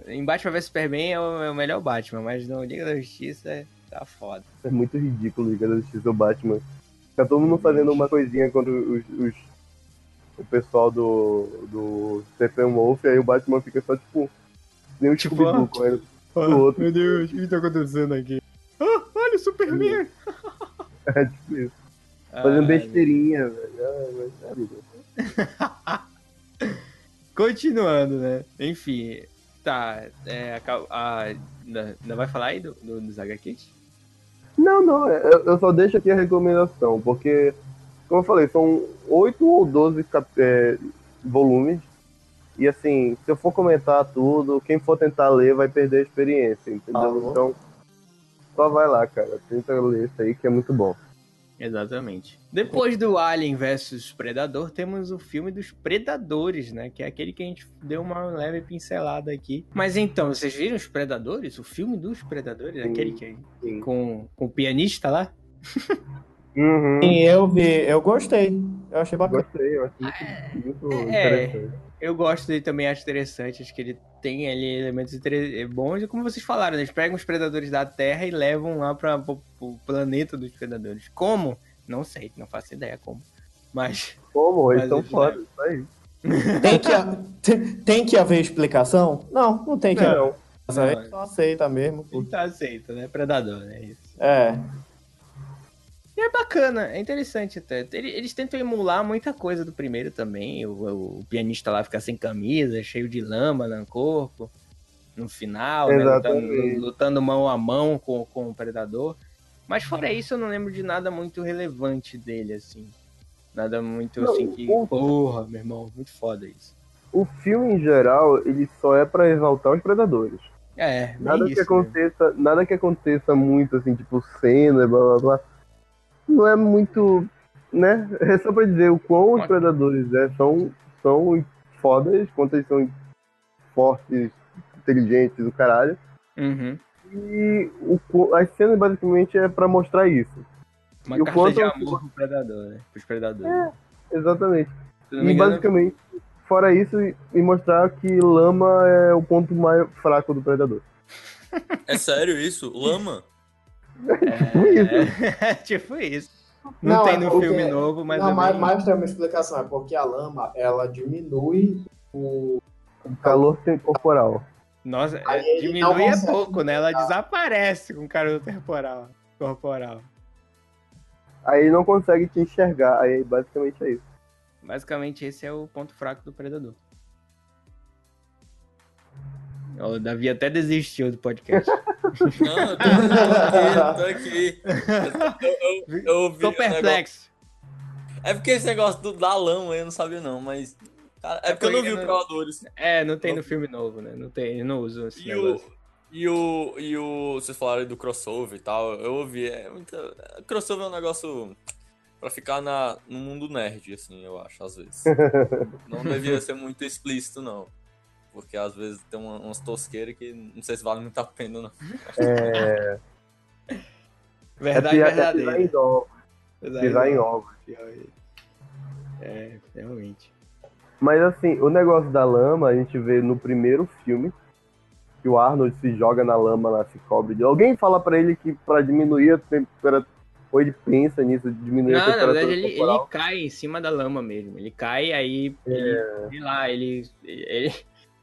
Em Batman vs Superman é o, é o, melhor Batman, mas no Liga da Justiça é, tá foda. É muito ridículo Liga da Justiça o Batman. Fica todo mundo fazendo uma coisinha contra os, os o pessoal do, do Steppenwolf, aí o Batman fica só tipo. Nem o tipo, Scooby-Doo correndo pro outro. Meu Deus, o que tá acontecendo aqui? Ah, olha o Superman! [laughs] É tipo isso. Fazendo besteirinha, velho. Ah, [laughs] Continuando, né? Enfim, tá. É, a, a, ainda vai falar aí do, do, dos HQs? Não, não. É, eu, eu, só deixo aqui a recomendação, porque, como eu falei, são 8 ou 12 é, volumes. E assim, se eu for comentar tudo, quem for tentar ler vai perder a experiência, entendeu? Ah, então, só vai lá, cara. Tenta ler isso aí que é muito bom. Exatamente. Depois do Alien versus Predador, temos o filme dos Predadores, né? Que é aquele que a gente deu uma leve pincelada aqui. Mas então, vocês viram os Predadores? O filme dos Predadores? Sim, aquele que é com, com o pianista lá? [laughs] Uhum. Sim, eu vi, eu gostei. Eu achei bacana. Gostei, eu achei muito, muito é, interessante. Eu gosto dele também, acho interessante. Acho que ele tem ali elementos bons. E como vocês falaram, né? eles pegam os predadores da Terra e levam lá para o planeta dos predadores. Como? Não sei, não faço ideia como. Mas. Como? Eles estão fora, isso aí. [laughs] Tem que, tem, tem que haver explicação? Não, não tem que não. haver. Só aceita mesmo. Então aceita, né? Predador, né? Isso. É. E é bacana, é interessante até. Eles tentam emular muita coisa do primeiro também. O, o pianista lá fica sem camisa, cheio de lama no corpo. No final, né, lutando, lutando, mão a mão com, com o predador. Mas fora isso, eu não lembro de nada muito relevante dele, assim. Nada muito não, assim que. O... Porra, meu irmão, muito foda isso. O filme em geral, ele só é para exaltar os predadores. É, Nada que aconteça, nada que aconteça muito, assim, tipo, cena, blá blá blá. Não é muito. né? É só pra dizer o quão os predadores é, são, são fodas, quanto eles são fortes, inteligentes do caralho. Uhum. E o, as cenas basicamente é pra mostrar isso. Uma E o quanto de eu- amor pro predador, né? Pros predadores. Exatamente. Se não me E engano, basicamente, fora isso, e mostrar que lama é o ponto mais fraco do predador. É sério isso? Lama? É, [laughs] tipo isso. Não, Não, tem é no filme novo, mas não, é mas, mas tem uma explicação, é porque a lama, ela diminui o... O calor corporal. Nossa, Aí é, diminui é pouco, né? Ela desaparece com o calor temporal, corporal. Aí não consegue te enxergar. Aí basicamente é isso. Basicamente, esse é o ponto fraco do predador. O Davi até desistiu do podcast. [laughs] Não, eu tô, aqui, tô aqui. Eu, eu, eu ouvi Tô o negócio- perplexo. É porque esse negócio do, da lama eu não sabia não, mas... Cara, é porque eu não vi o Predadores. É, não tem no filme novo, né? Não tem, eu não uso esse E o, negócio. e o. E o. Vocês falaram aí do crossover e tal. Eu ouvi. É muito, crossover é um negócio pra ficar na, no mundo nerd, assim, eu acho, às vezes. [laughs] não devia ser muito explícito, não. Porque às vezes tem uma- umas tosqueiras que não sei se vale muito a pena, não. É, [laughs] Verdade é, verdadeira. pisar em Pisar ovos. É, realmente. Mas assim, o negócio da lama, a gente vê no primeiro filme que o Arnold se joga na lama lá, se cobre de. Alguém fala pra ele que pra diminuir a temperatura. Ou ele pensa nisso, de diminuir a Não, na temperatura verdade ele, ele cai em cima da lama mesmo. Ele cai, aí ele, sei lá, ele, ele-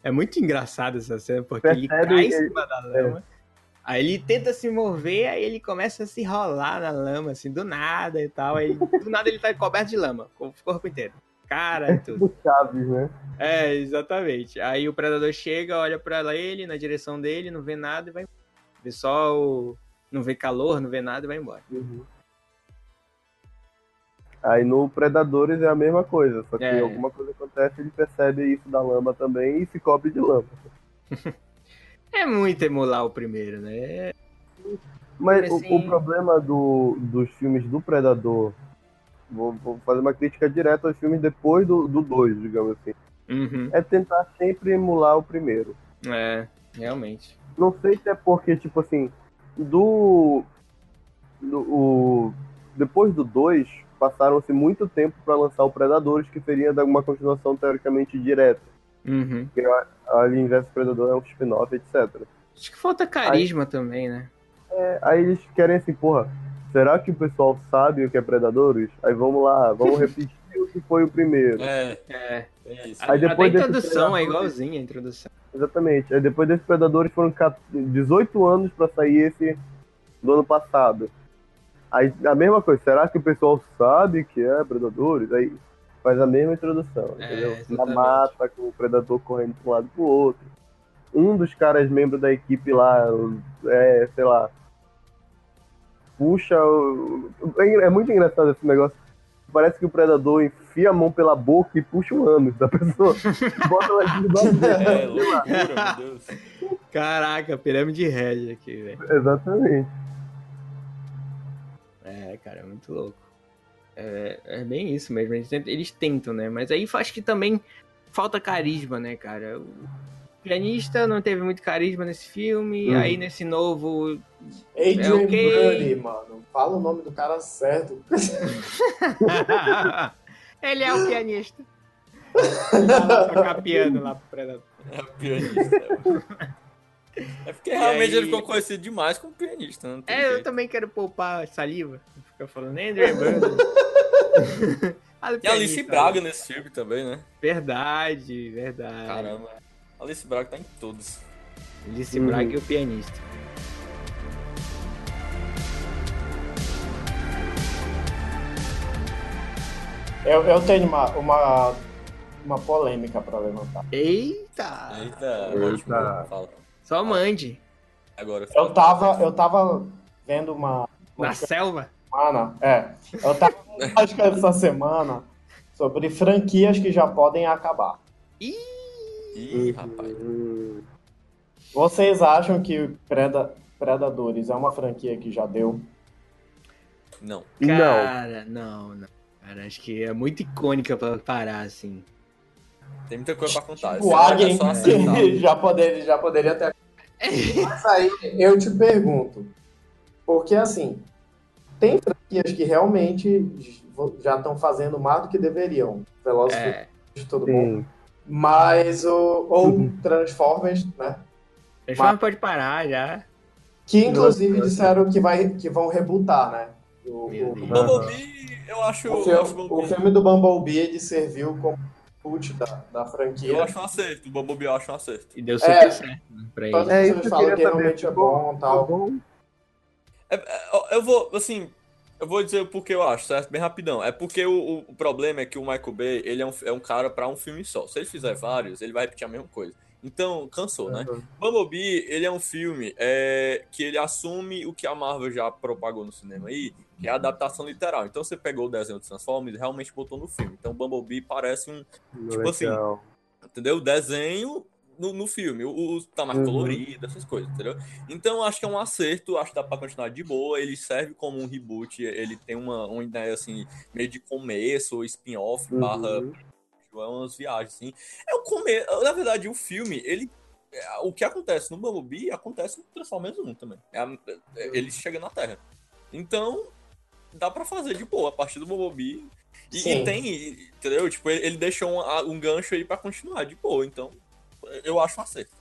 É muito engraçado essa cena, porque ele Percebe, cai em ele- cima da lama. Aí ele tenta se mover, aí ele começa a se rolar na lama, assim, do nada e tal. Aí do nada ele tá coberto de lama, com o corpo inteiro. Cara e tudo. [laughs] Do Chaves, né? É, exatamente. Aí o predador chega, olha pra ele, na direção dele, não vê nada e vai embora. Vê só o. Não vê calor, não vê nada e vai embora. Aí no Predadores é a mesma coisa, só que É. alguma coisa acontece, ele percebe isso da lama também e se cobre de lama. [laughs] É muito emular o primeiro, né? Mas o, Assim- o problema do, dos filmes do Predador, vou, vou fazer uma crítica direta aos filmes depois do 2, digamos assim, Uhum. é tentar sempre emular o primeiro. É, realmente. Não sei se é porque, tipo assim, do. do o, depois do 2, passaram-se muito tempo para lançar o Predadores, que seria de uma continuação teoricamente direta. Uhum. Alien vs Predador é um spin-off, etc. Acho que falta carisma também, né? É, aí eles querem assim, porra, será que o pessoal sabe o que é Predadores? Aí vamos lá, vamos [laughs] repetir o que foi o primeiro. É, É. é isso. A, Aí depois até a desse introdução é igualzinha a introdução. Exatamente. Aí depois desses Predadores foram 14 18 anos pra sair esse do ano passado. Aí a mesma coisa, será que o pessoal sabe que é Predadores? Aí faz a mesma introdução, É, entendeu? Na mata, com o Predador correndo pra um lado e pro outro. Um dos caras membros da equipe lá, é, sei lá, puxa. É é muito engraçado esse negócio. Parece que o predador enfia a mão pela boca e puxa o ânus da pessoa. [laughs] Bota ela aqui debaixo É, loucura, meu Deus. Caraca, pirâmide Red aqui, velho. Exatamente. É, cara, é muito louco. É, é bem isso mesmo. Eles tentam, eles tentam, né? Mas aí acho que também falta carisma, né, cara? O pianista não teve muito carisma nesse filme. Uhum. Aí nesse novo. Adrian É ok. Brody, mano. Fala o nome do cara certo. [laughs] Ele é o pianista. [laughs] Lá tocar piano lá pro predador. É o pianista. É porque realmente aí- ele ficou conhecido demais como pianista, não tem É, eu jeito. também quero poupar saliva. Fica falando Andrew Brandon. Fala [laughs] o E a Alice pianista, Braga nesse filme também, né? Verdade, verdade. Caramba. A Alice Braga tá em todos. Alice Uhum. Braga e o pianista. Eu, eu tenho uma, uma, uma polêmica pra levantar. Eita! Eita, Eita. Só mande. Agora. Eu tava, eu tava vendo uma. Na selva? Semana. É. Eu tava [laughs] acho que essa semana sobre franquias que já podem acabar. Ih, rapaz. Hum, Vocês acham que Preda... Predadores é uma franquia que já deu? Não. Cara, não, não. Cara, acho que é muito icônica pra parar, assim. Tem muita coisa pra contar. O Alien é acertar. [laughs] já poderia, já poderia ter. [laughs] Mas aí eu te pergunto, porque assim, tem franquias que realmente já estão fazendo mais do que deveriam. Velozes e É, Furiosos, todo mundo. Sim. Mas o ou Transformers, né? Transformers pode parar já. Que inclusive disseram que vai que vão rebootar, né? O, o-. Bumblebee, eu acho. o eu filme, acho o filme do Bumblebee ele serviu como cult da, da franquia. Eu acho um acerto. O Bumblebee eu acho um acerto. E deu super É. certo né, pra Todas ele. É isso pessoas que falam que realmente é bom e tal. bom? É, é, eu vou, assim, eu vou dizer o porquê eu acho, certo? Bem rapidão. É porque o, o- problema é que o Michael Bay, ele é um, é um cara pra um filme só. Se ele fizer vários, ele vai repetir a mesma coisa. Então, cansou, né? Uhum. Bumblebee, ele é um filme é, que ele assume o que a Marvel já propagou no cinema aí, que é a adaptação literal. Então, você pegou o desenho do Transformers e realmente botou no filme. Então, Bumblebee parece um, Tipo assim, Legal. entendeu? O desenho no, no filme, o, o tá mais Uhum. colorido, essas coisas, entendeu? Então acho que é um acerto, acho que dá pra continuar de boa, ele serve como um reboot, ele tem uma, uma ideia assim, meio de começo, ou spin-off, barra, Uhum. é umas viagens, assim. É o começo, na verdade, o filme, ele é, o que acontece no Bumblebee acontece no Transformers 1 também. É a- é- ele chega na Terra. Então, dá pra fazer de boa a partir do Bumblebee. E, e tem, entendeu? Tipo, ele, ele deixou um, um gancho aí pra continuar de boa. Então, eu acho um acerto.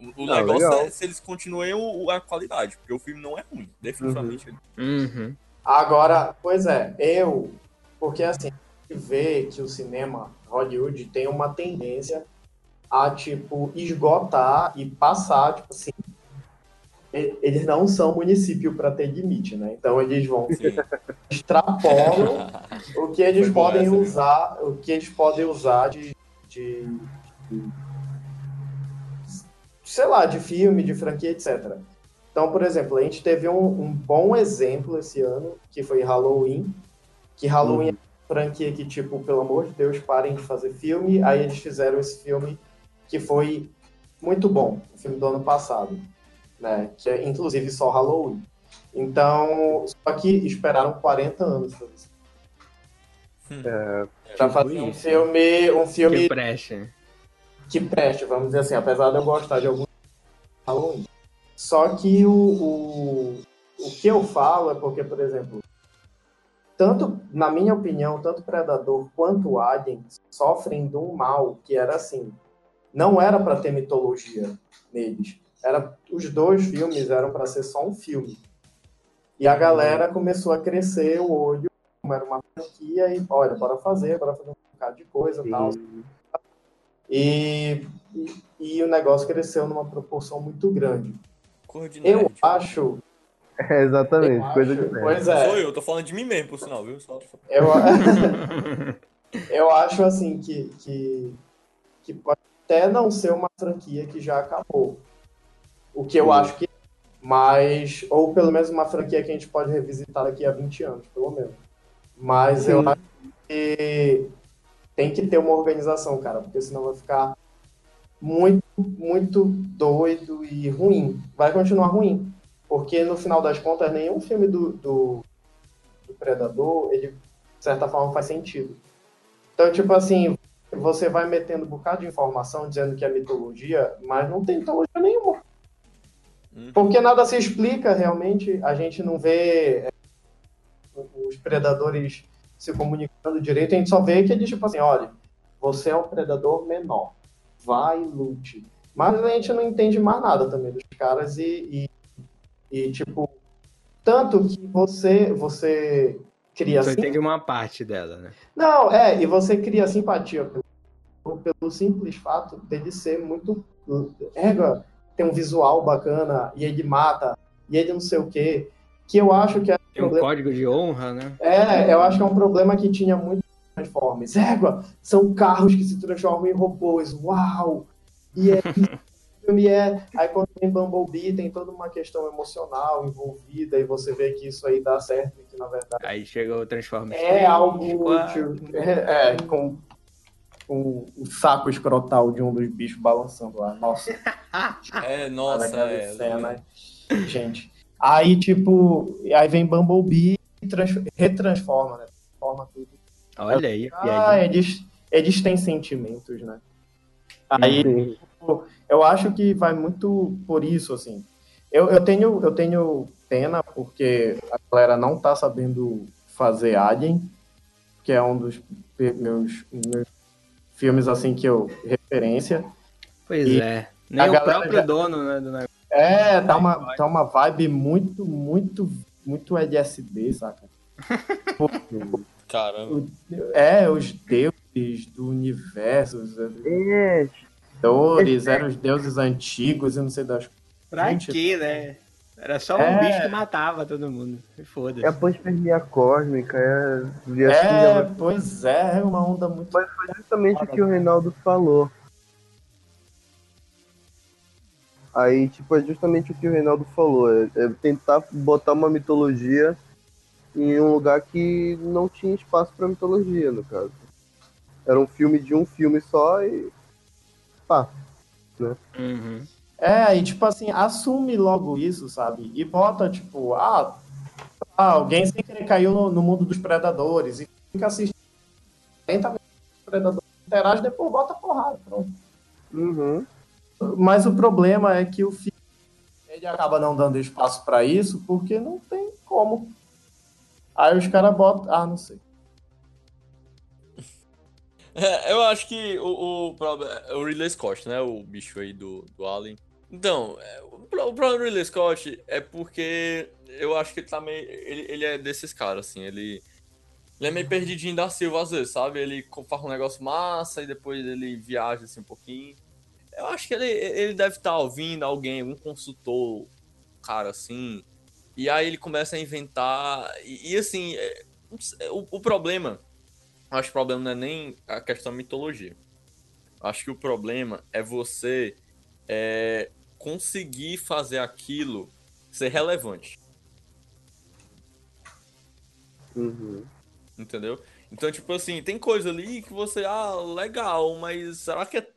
O, o Não, negócio legal. é se eles continuem o- a qualidade, porque o filme não é ruim. Definitivamente. ele- Uhum. Agora, pois é, eu. Porque assim, a gente vê que o cinema Hollywood tem uma tendência a, tipo, esgotar e passar, tipo assim. Eles não são município para ter limite, né? Então eles vão Sim. extrapolam [laughs] o que eles Foi podem essa, né? usar, o que eles podem usar de, de, de- sei lá, de filme, de franquia, etc. Então, por exemplo, a gente teve um, um bom exemplo esse ano, que foi Halloween, que Halloween é uma franquia que, tipo, pelo amor de Deus, parem de fazer filme, aí eles fizeram esse filme que foi muito bom, o filme do ano passado, né, que é inclusive só Halloween. Então, só que esperaram 40 anos pra isso. É, Pra Tipo fazer um isso. filme, um filme Que. Que preste, vamos dizer assim, apesar de eu gostar de alguns Halloween. Só que o, o, o que eu falo é porque, por exemplo, tanto, na minha opinião, tanto Predador quanto Alien sofrem de um mal que era assim, não era para ter mitologia neles. Era, os dois filmes eram para ser só um filme. E a galera começou a crescer o olho, como era uma franquia, e olha, bora fazer, bora fazer um bocado de coisa e tal. E, e, e o negócio cresceu numa proporção muito grande. Eu nerd. acho. É, exatamente, eu coisa acho- de. Pois Não é. Sou eu, tô falando de mim mesmo, por sinal, viu? Só- Eu, [laughs] eu acho assim que, que, que pode até não ser uma franquia que já acabou. O que eu Sim. acho que. Mas. Ou pelo menos uma franquia que a gente pode revisitar daqui a 20 anos, pelo menos. Mas eu acho que tem que ter uma organização, cara, porque senão vai ficar muito, muito doido e ruim. Vai continuar ruim. Porque no final das contas, nenhum filme do, do, do Predador, ele, de certa forma, faz sentido. Então, tipo assim, você vai metendo um bocado de informação dizendo que é mitologia, mas não tem mitologia nenhuma. Uhum. Porque nada se explica realmente, a gente não vê é, os predadores se comunicando direito, a gente só vê que eles, tipo assim, olha, você é um predador menor, vai e lute. Mas a gente não entende mais nada também dos caras e, e, e, tipo, tanto que você, você cria assim. entende uma parte dela, né? Não, é, e você cria simpatia pelo, pelo simples fato dele ser muito. Égua, tem um visual bacana, e ele mata, e ele não sei o quê. Que eu acho que é um Tem um problema. código de honra, né? É, eu acho que é um problema que tinha muito Transformers. Égua, são carros que se transformam em robôs. Uau! E é [laughs] isso que o filme é. Aí quando tem Bumblebee, tem toda uma questão emocional envolvida, e você vê que isso aí dá certo, e que na verdade. Aí chegou o Transformers. É algo quatro. útil. É, é, com com o saco escrotal de um dos bichos balançando lá. Nossa. [laughs] É, nossa, é. Cena. Gente. Aí, tipo, aí vem Bumblebee e retransforma, né? Transforma tudo. Olha aí. Ah, eles, eles têm sentimentos, né? Aí, tipo, eu acho que vai muito por isso, assim. Eu, eu, tenho, eu tenho pena porque a galera não tá sabendo fazer Alien, que é um dos meus, meus filmes assim que eu referência. Pois e é. Nem o próprio já... dono, né, do negócio. É, tá uma, tá uma vibe muito, muito, muito LSD, saca? [laughs] Caramba. É, os deuses do universo, os deuses, eram os deuses antigos e não sei das Pra Gente, quê, né? Era só um é... bicho que matava todo mundo. Foda-se. É a panspermia cósmica, é. É, assim, pois é, é uma onda muito. Mas foi justamente o que o Reinaldo falou. Aí, tipo, é justamente o que o Reinaldo falou. É, é tentar botar uma mitologia em um lugar que não tinha espaço para mitologia, no caso. Era um filme de um filme só e. pá. Né? Uhum. É, e tipo assim, assume logo isso, sabe? E bota, tipo, ah, alguém sem querer caiu no, no mundo dos predadores e fica assistindo 40 minutos predador interage, depois bota porrada, pronto. Uhum. Mas o problema é que o filme ele acaba não dando espaço para isso porque não tem como. Aí os caras botam. Ah, não sei. [laughs] É, eu acho que o, o, o Ridley Scott, né? O bicho aí do, do Alien. Então, é, o problema do Ridley Scott é porque eu acho que ele tá meio. Ele, ele é desses caras, assim, ele. Ele é meio perdidinho da Silva às vezes, sabe? Ele faz um negócio massa e depois ele viaja assim um pouquinho. Eu acho que ele, ele deve estar tá ouvindo alguém, um consultor, cara assim. E aí ele começa a inventar. E, e assim, é, o, o problema. Acho que o problema não é nem a questão da mitologia. Acho que o problema é você é, conseguir fazer aquilo ser relevante. Uhum. Entendeu? Então, tipo assim, tem coisa ali que você, ah, legal, mas será que é,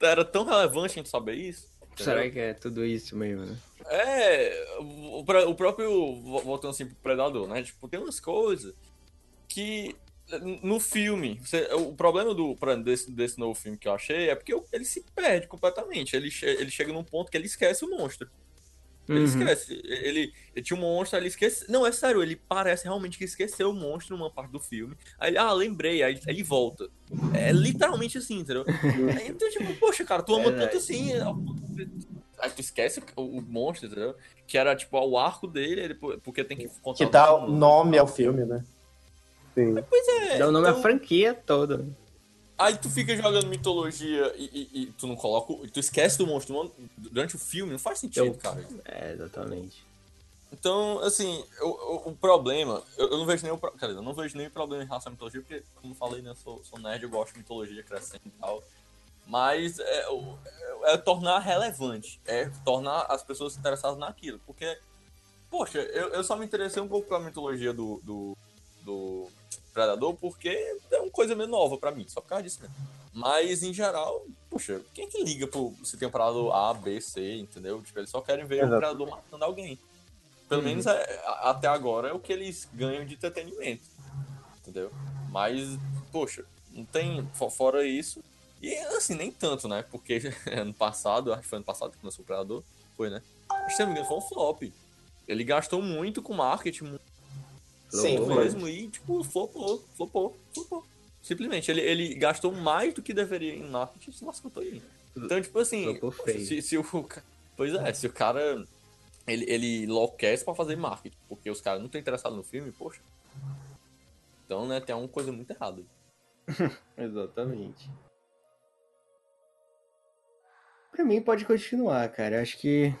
era tão relevante a gente saber isso? Entendeu? Será que é tudo isso mesmo, né? É, o, o próprio, voltando assim pro Predador, né? Tipo, tem umas coisas que no filme, você, o problema do desse, desse novo filme que eu achei é porque ele se perde completamente. Ele, ele chega num ponto que ele esquece o monstro. Ele uhum. esquece. Ele, ele, tinha um monstro, ele esquece. Não, é sério, ele parece realmente que esqueceu o monstro numa parte do filme. Aí ele, ah, lembrei, aí ele volta. É literalmente assim, entendeu? Aí, então, tipo, poxa, cara, tu ama tanto assim. Aí tu esquece o, o, monstro, entendeu? Que era, tipo, o arco dele, ele, porque tem que contar. Que dá o nome ao filme, né? Sim. Pois é. Dá o nome então... à franquia toda. Aí tu fica jogando mitologia e, e, e, tu não coloca. Tu esquece do monstro durante o filme, não faz sentido, eu, cara. É, exatamente. Então, assim, o, o problema. Eu, eu, não vejo nenhum. Dizer, eu não vejo nenhum problema em relação à mitologia, porque, como eu falei, né, eu sou, sou nerd, eu gosto de mitologia crescendo e tal. Mas é, é, é tornar relevante, é tornar as pessoas interessadas naquilo. Porque, poxa, eu, eu só me interessei um pouco pela mitologia do, do, do Predador porque é uma coisa meio nova para mim, só por causa disso mesmo. Mas, em geral, puxa, quem é que liga pro, se tem um Predador A, B, C, entendeu? Tipo, eles só querem ver Exato. o Predador matando alguém. Pelo uhum. menos é, até agora é o que eles ganham de entretenimento, entendeu? Mas, poxa, não tem, fora isso, e assim, nem tanto, né? Porque [laughs] ano passado, acho que foi ano passado que começou o Predador, foi, né? Acho que se não me engano, foi um flop. Ele gastou muito com marketing, Sim, mesmo e, tipo, flopou, flopou, flopou. Simplesmente, ele, ele gastou mais do que deveria em marketing e se lascou aí. Então, tipo assim, poxa, se, se, o. Pois é, se o cara. Ele, ele enlouquece pra fazer marketing, porque os caras não estão interessados no filme, poxa. Então, né, tem uma coisa muito errada. [laughs] Exatamente. Pra mim, pode continuar, cara. Acho que.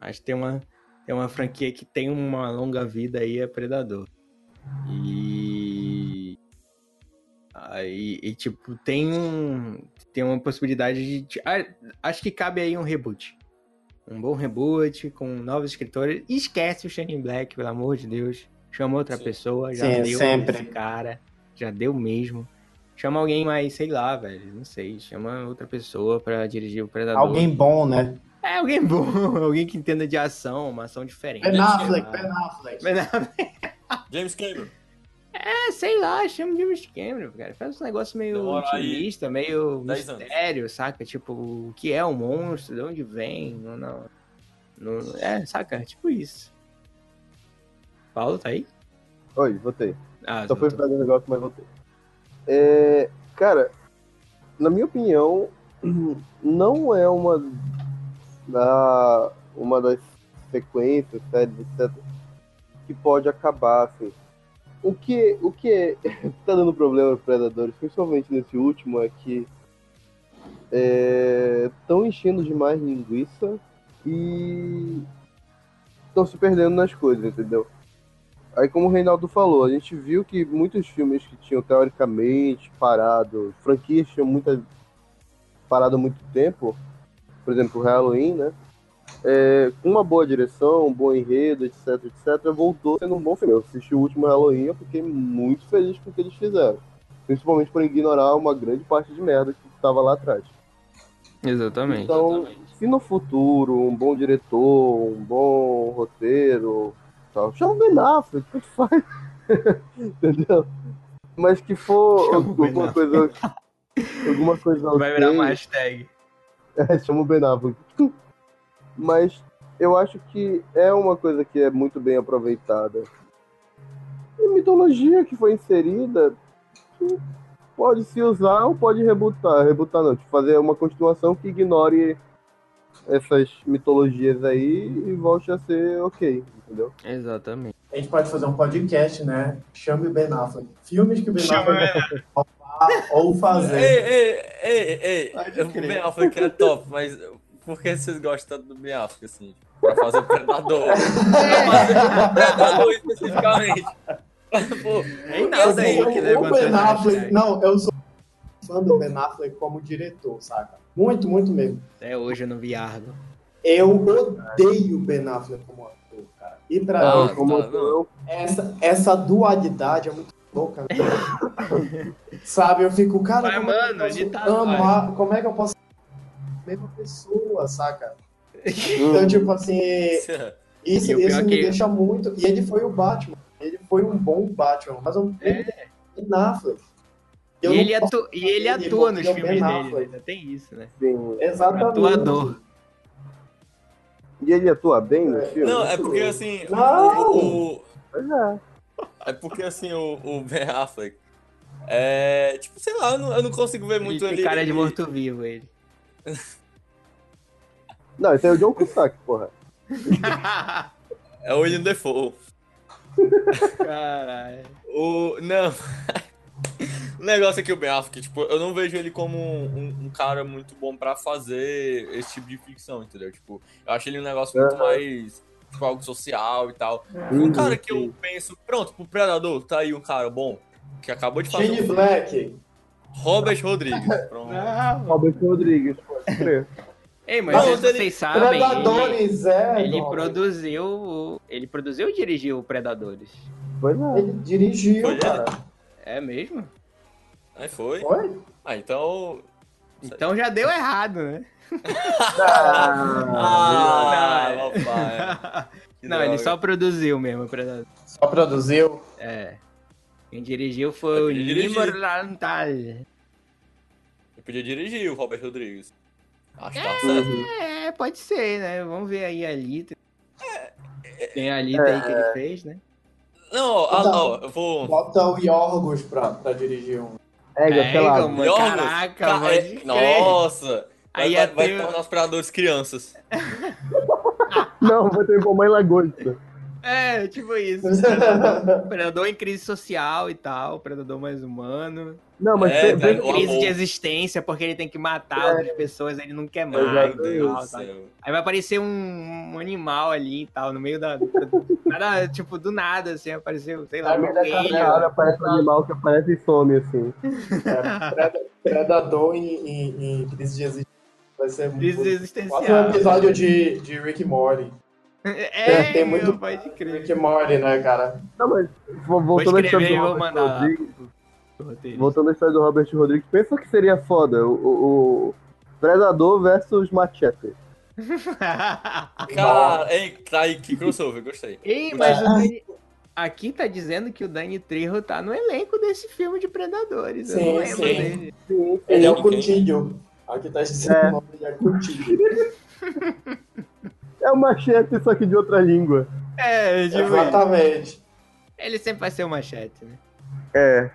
Acho que tem uma é uma franquia que tem uma longa vida aí, é Predador. E. Aí, e, tipo, tem um. Tem uma possibilidade de. Acho que cabe aí um reboot. Um bom reboot com novos escritores. esquece o Shining Black, pelo amor de Deus. Chama outra Sim. pessoa, já Sim, deu sempre. cara. Já deu mesmo. Chama alguém mais, sei lá, velho. Não sei. Chama outra pessoa pra dirigir o Predador. Alguém bom, né? É, alguém bom. [laughs] alguém que entenda de ação, uma ação diferente. Ben Affleck, Ben. Affleck. Ben Affleck. [laughs] James Cameron. É, sei lá, chama de James Cameron, cara. Faz um negócio meio Demora aí otimista, meio 10 anos. mistério, saca? Tipo, o que é um monstro, de onde vem, não, não, não- É, saca? Tipo isso. Paulo, tá aí? Oi, voltei. Ah, Só foi tô- fazer um negócio, mas voltei. É, cara, na minha opinião, [clears throat] não é uma da uma das sequências, séries, etc, que pode acabar assim. O que o que é, [laughs] tá dando problema para Predadores, principalmente nesse último, é que estão enchendo demais linguiça e estão se perdendo nas coisas, entendeu? Aí, como o Reinaldo falou, a gente viu que muitos filmes que tinham teoricamente parado, franquias tinham muita, parado muito tempo, por exemplo, o Halloween, né? É, com uma boa direção, um bom enredo, etc, etc, voltou sendo um bom filme. Eu assisti o último Halloween e eu fiquei muito feliz com o que eles fizeram. Principalmente por ignorar uma grande parte de merda que estava lá atrás. Exatamente. Então, se no futuro um bom diretor, um bom roteiro, tal, chama o Ben Affleck, tanto faz. [laughs] Entendeu? Mas que for o Ben alguma coisa. Alguma coisa Vai virar uma hashtag. É, [laughs] chama o Ben Affleck. [laughs] Mas eu acho que é uma coisa que é muito bem aproveitada. E mitologia que foi inserida que pode se usar ou pode rebutar. Rebutar não, tipo, fazer uma continuação que ignore essas mitologias aí e volte a ser ok, entendeu? Exatamente. A gente pode fazer um podcast, né? Chame o Ben Affleck. Filmes que o Ben Affleck ou Ei, fazer. ei, ei, ei. Pode O. Ben Affleck é top, mas por que vocês gostam tanto do Ben Affleck, assim? Pra fazer o Predador. [laughs] pra fazer o Predador especificamente. Pô, Reinaldo aí Assim, que o Ben Affleck, não, eu sou fã do Ben Affleck como diretor, saca? Muito, muito mesmo. Até hoje eu não vi Argo. Eu odeio o Ben Affleck como ator, cara. E pra Ah, mim, tá, como não. eu, essa, essa dualidade é muito louca. né? Sabe, eu fico, cara, Mas, como, é que eu mano, posso ele tá- amar, como é que eu posso mesma pessoa, saca? [laughs] Então, tipo assim, isso, isso me que- deixa muito. E ele foi o Batman. Ele foi um bom Batman, mas eu É. é Ben Affleck. E ele, atu- e ele ele atua nos é filmes dele, ainda tem isso, né? sim. Exatamente. Atuador. E ele atua bem no filme? Não, é porque assim. Não! o- Pois é. porque assim, o, o Ben Affleck. É. Tipo, sei lá, eu não, eu não consigo ver muito ele ele. tem cara de morto-vivo, ele. [laughs] Não, esse é o John Cusack, porra. É o William Defoe. Caralho. O. Não. O negócio é que o Ben Affleck, tipo, eu não vejo ele como um, um cara muito bom pra fazer esse tipo de ficção, entendeu? Tipo, eu acho ele um negócio muito Aham. mais, tipo, algo social e tal. Um Uhum, cara que eu penso, pronto, pro Predador, tá aí um cara bom, que acabou de fazer Shane um filme. Black. Robert Rodrigues. [laughs] Pronto. Não. Robert Rodrigues, pode crer. Ei, mas Não, vocês, ele- sabem, ele, Predadores, é. ele Dom. produziu. o- Ele produziu e dirigiu o Predadores. Pois é. Ele dirigiu, Foi ele? cara. É mesmo? Aí foi. Foi? Ah, então. Então já deu errado, né? Ah, não, Não, ele só produziu mesmo. Só produziu. É. Quem dirigiu foi o. Nimor Lantal. Eu podia dirigir o Robert Rodrigues. Acho que tá certo. É, pode ser, né? Vamos ver aí a Lita. Tem a Lita aí que ele fez, né? Não, ah, Então, ó, eu vou. Bota o Yorgos pra, pra dirigir um. Ega, É, sei lá. mano. Yorgos, caraca, ca- é-. Nossa! Vai, Aí vai, [laughs] vai ter- tornar os predadores crianças. Não, vou ter mais lagosta. É, tipo isso. Predador, [laughs] predador em crise social e tal, predador mais humano. Não, mas É, tem- tem- Crise amor. de existência, porque ele tem que matar outras pessoas, ele não quer mais. E Deus tal, céu. Aí vai aparecer um, um animal ali e tal, no meio da. Nada, tipo, do nada, assim, apareceu, sei lá, a um minha coelho. caminhada aparece um animal que aparece e some, assim. É, Preda- Predador em, em, em crise de existência. Vai ser muito. Quase um episódio de, de Rick Morty. É, tem muito- pode crer. Rick Morty, né, cara? Não, mas voltando a escrever e questão do vou Robert mandar. Rodrigues. Voltando à história do Robert Rodrigues, pensa que seria foda o, o- o Predador versus Machete. [laughs] Cara, ei, tá aí, que crossover, gostei. Ei, mas o Dani... aqui tá dizendo que o Dani Trejo tá no elenco desse filme de Predadores. eu Sim, não lembro sim. dele. Ele é o? Coutinho. Aqui tá dizendo É. o nome é Coutinho. É o Machete, só que de outra língua. É, tipo, isso. Exatamente. ele sempre vai ser o machete, né? É.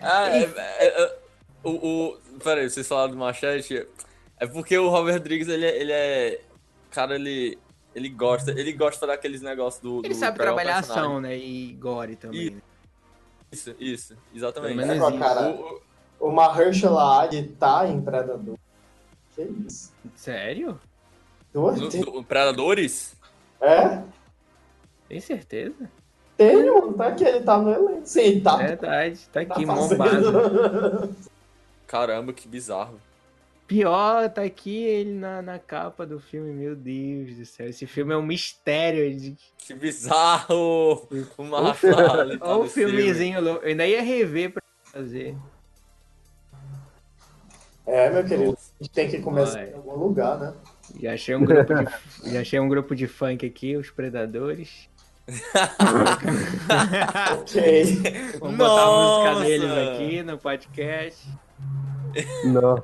Ah, é, é, é, o, o. Pera aí, vocês falaram do Machete. É porque o Robert Rodrigues, ele é. Ele é cara, ele. Ele gosta. Ele gosta daqueles negócios do. Ele do sabe trabalhar ação, né? E gore também. E- né? Isso, isso, exatamente. Pelo menos É, isso. cara. O- o- Mahershala Ali tá em Predador. Que isso? Sério? Dois? no- do- Predadores? É? Tem certeza? Tem, mano. Tá aqui, ele tá no elenco. Sim, tá. Verdade, tá tá aqui, fazendo. mombado. Caramba, que bizarro. Pior, tá aqui ele na, na capa do filme, meu Deus do céu. Esse filme é um mistério. De... Que bizarro! O Marshall. tá Olha o nesse filme. filmezinho louco. Eu ainda ia rever pra fazer. É, meu querido. A gente tem que começar Vai. em algum lugar, né? Já achei um grupo de, [laughs] já achei um grupo de funk aqui, os Predadores. [laughs] Ok. Vamos botar a música Nossa! deles aqui no podcast. Não.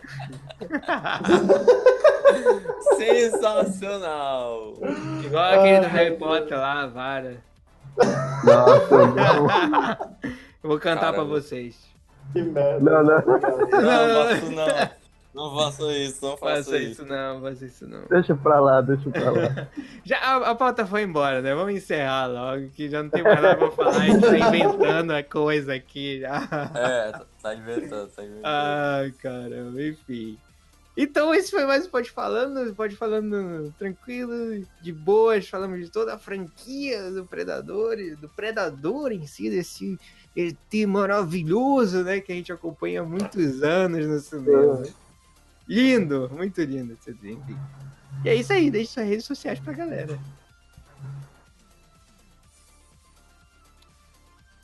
[laughs] Sensacional! Igual aquele do Harry Potter lá, a vara. Nossa, não. Eu vou cantar Caramba. pra vocês. Que merda. Não, não. Não, [laughs] faço não. Não faça isso, não faça Faça isso. isso não, faça isso não. Deixa pra lá, deixa pra lá. [laughs] Já, a, a pauta foi embora, né? Vamos encerrar logo, que já não tem mais nada pra falar. A gente tá inventando a coisa aqui já. É, tá- tá inventando, tá inventando. Ai, caramba, enfim. Então esse foi mais o Pode Falando, Pode Falando tranquilo, de boas, falamos de toda a franquia do Predador, do Predador em si, desse ET maravilhoso, né, que a gente acompanha há muitos anos no cinema. Lindo, muito lindo, esse enfim. E é isso aí, deixe suas redes sociais pra galera.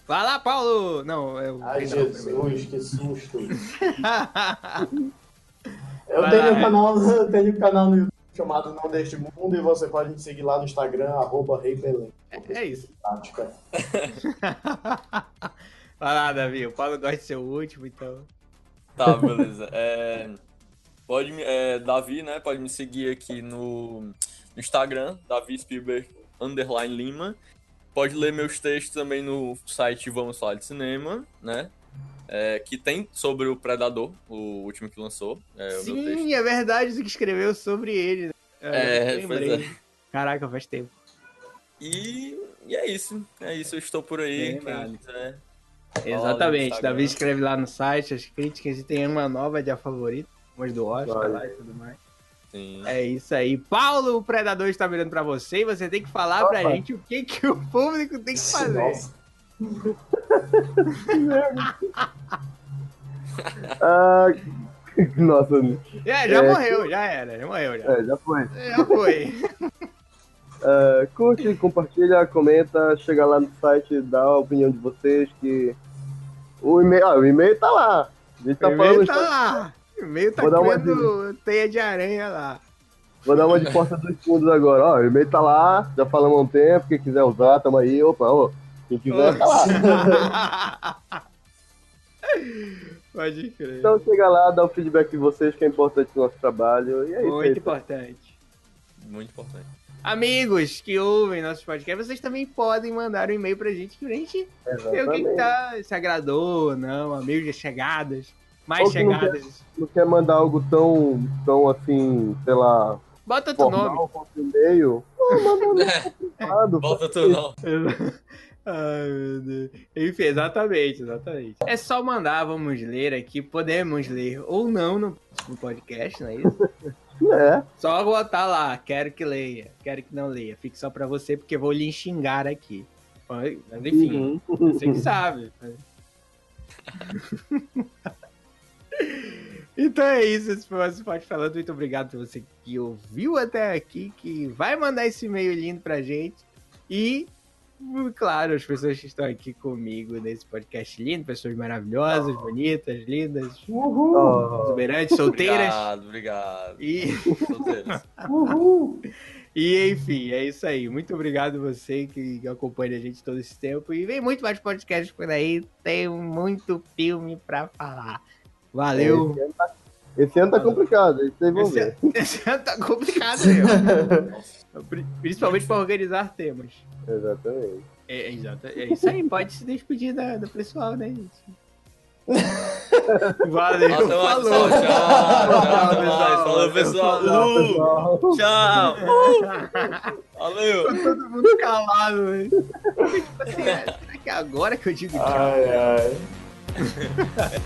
Lá, Paulo! Não, é o Ai. Jesus, que susto. [laughs] Eu Vai tenho lá, um canal, eu [laughs] tenho um canal no YouTube chamado Não Deste Mundo e você pode me seguir lá no Instagram, arroba Rei Belém. É isso. Tática. [laughs] Vai lá, Davi. O Paulo gosta de ser o último, então. Tá, beleza. É, pode me, é, Davi, né? Pode me seguir aqui no, no Instagram, Davi Spielberg underline Lima. Pode ler meus textos também no site Vamos Falar de Cinema, né? É, que tem sobre o Predador, o último que lançou. É, o meu texto. Sim, é verdade você que escreveu sobre ele. né? É, pois lembrei. é. Caraca, faz tempo. E, e é isso. É isso, eu estou por aí. Quem quiser. Exatamente. Davi escreve lá no site as críticas e tem uma nova de a favorita, umas do Oscar Vale. lá e tudo mais. Sim. É isso aí. Paulo, o Predador está virando pra você e você tem que falar pra Opa. gente o que, que o público tem que fazer. Nossa. [laughs] [laughs] [laughs] Ah, [laughs] nossa, É, já É, morreu, já era, já morreu já. é, já foi. Já foi. [laughs] Ah, curte, compartilha, comenta, chega lá no site, dá a opinião de vocês que. O e-mail, ah, o e-mail tá lá. A gente tá o falando. e-mail tá lá. O e-mail tá criando teia de aranha lá. Vou dar uma de porta dos fundos agora. Ó, o e-mail tá lá, já falamos há um tempo. Quem quiser usar, tamo aí. Opa, ô. Quem quiser, tá lá. Pode crer. Então chega lá, dá o feedback de vocês, que é importante no nosso trabalho. E é isso Muito aí. importante. Muito importante. Amigos que ouvem nossos podcasts, vocês também podem mandar um e-mail pra gente que a gente vê o que, que Exatamente. tá, se agradou ou não, amigos de chegadas, mais Ou que não chegadas. Não quer mandar algo tão, tão assim, sei lá, Bota outro nome. e-mail. Pô, manda no privado. Volta tu não. Ai, meu Deus. Enfim, exatamente, exatamente. É só mandar, vamos ler aqui. Podemos ler ou não no, podcast, não é isso? [laughs] É. Só botar lá, quero que leia, quero que não leia. Fique só pra você, porque vou lhe xingar aqui. Mas enfim, Uhum. você que sabe. [laughs] Então é isso, esse foi mais um Pode Falando. Muito obrigado por você que ouviu até aqui, que vai mandar esse e-mail lindo pra gente. E claro, as pessoas que estão aqui comigo nesse podcast lindo, pessoas maravilhosas, bonitas, lindas, Uhul! Oh, exuberantes, solteiras. Obrigado, obrigado. E, Solteiros. [laughs] Uhul! e enfim, é isso aí. Muito obrigado você que acompanha a gente todo esse tempo. E vem muito mais podcast por aí. Tem muito filme pra falar. Valeu. Esse ano tá, [laughs] esse ano tá complicado, isso aí vão Esse, ver. esse ano tá complicado mesmo. Pri- Principalmente pra organizar temas. Exatamente. É, é exato. É isso aí, pode se despedir da, do pessoal, né, gente? [laughs] Valeu, mais, falou. pessoal. Tchau, tchau. Tchau. Falou, pessoal. Falou, Uh. Tchau. [laughs] Uh, Valeu. Tá todo mundo calado, velho. Tipo assim, é, será que é agora que eu digo tchau? Ai, ai.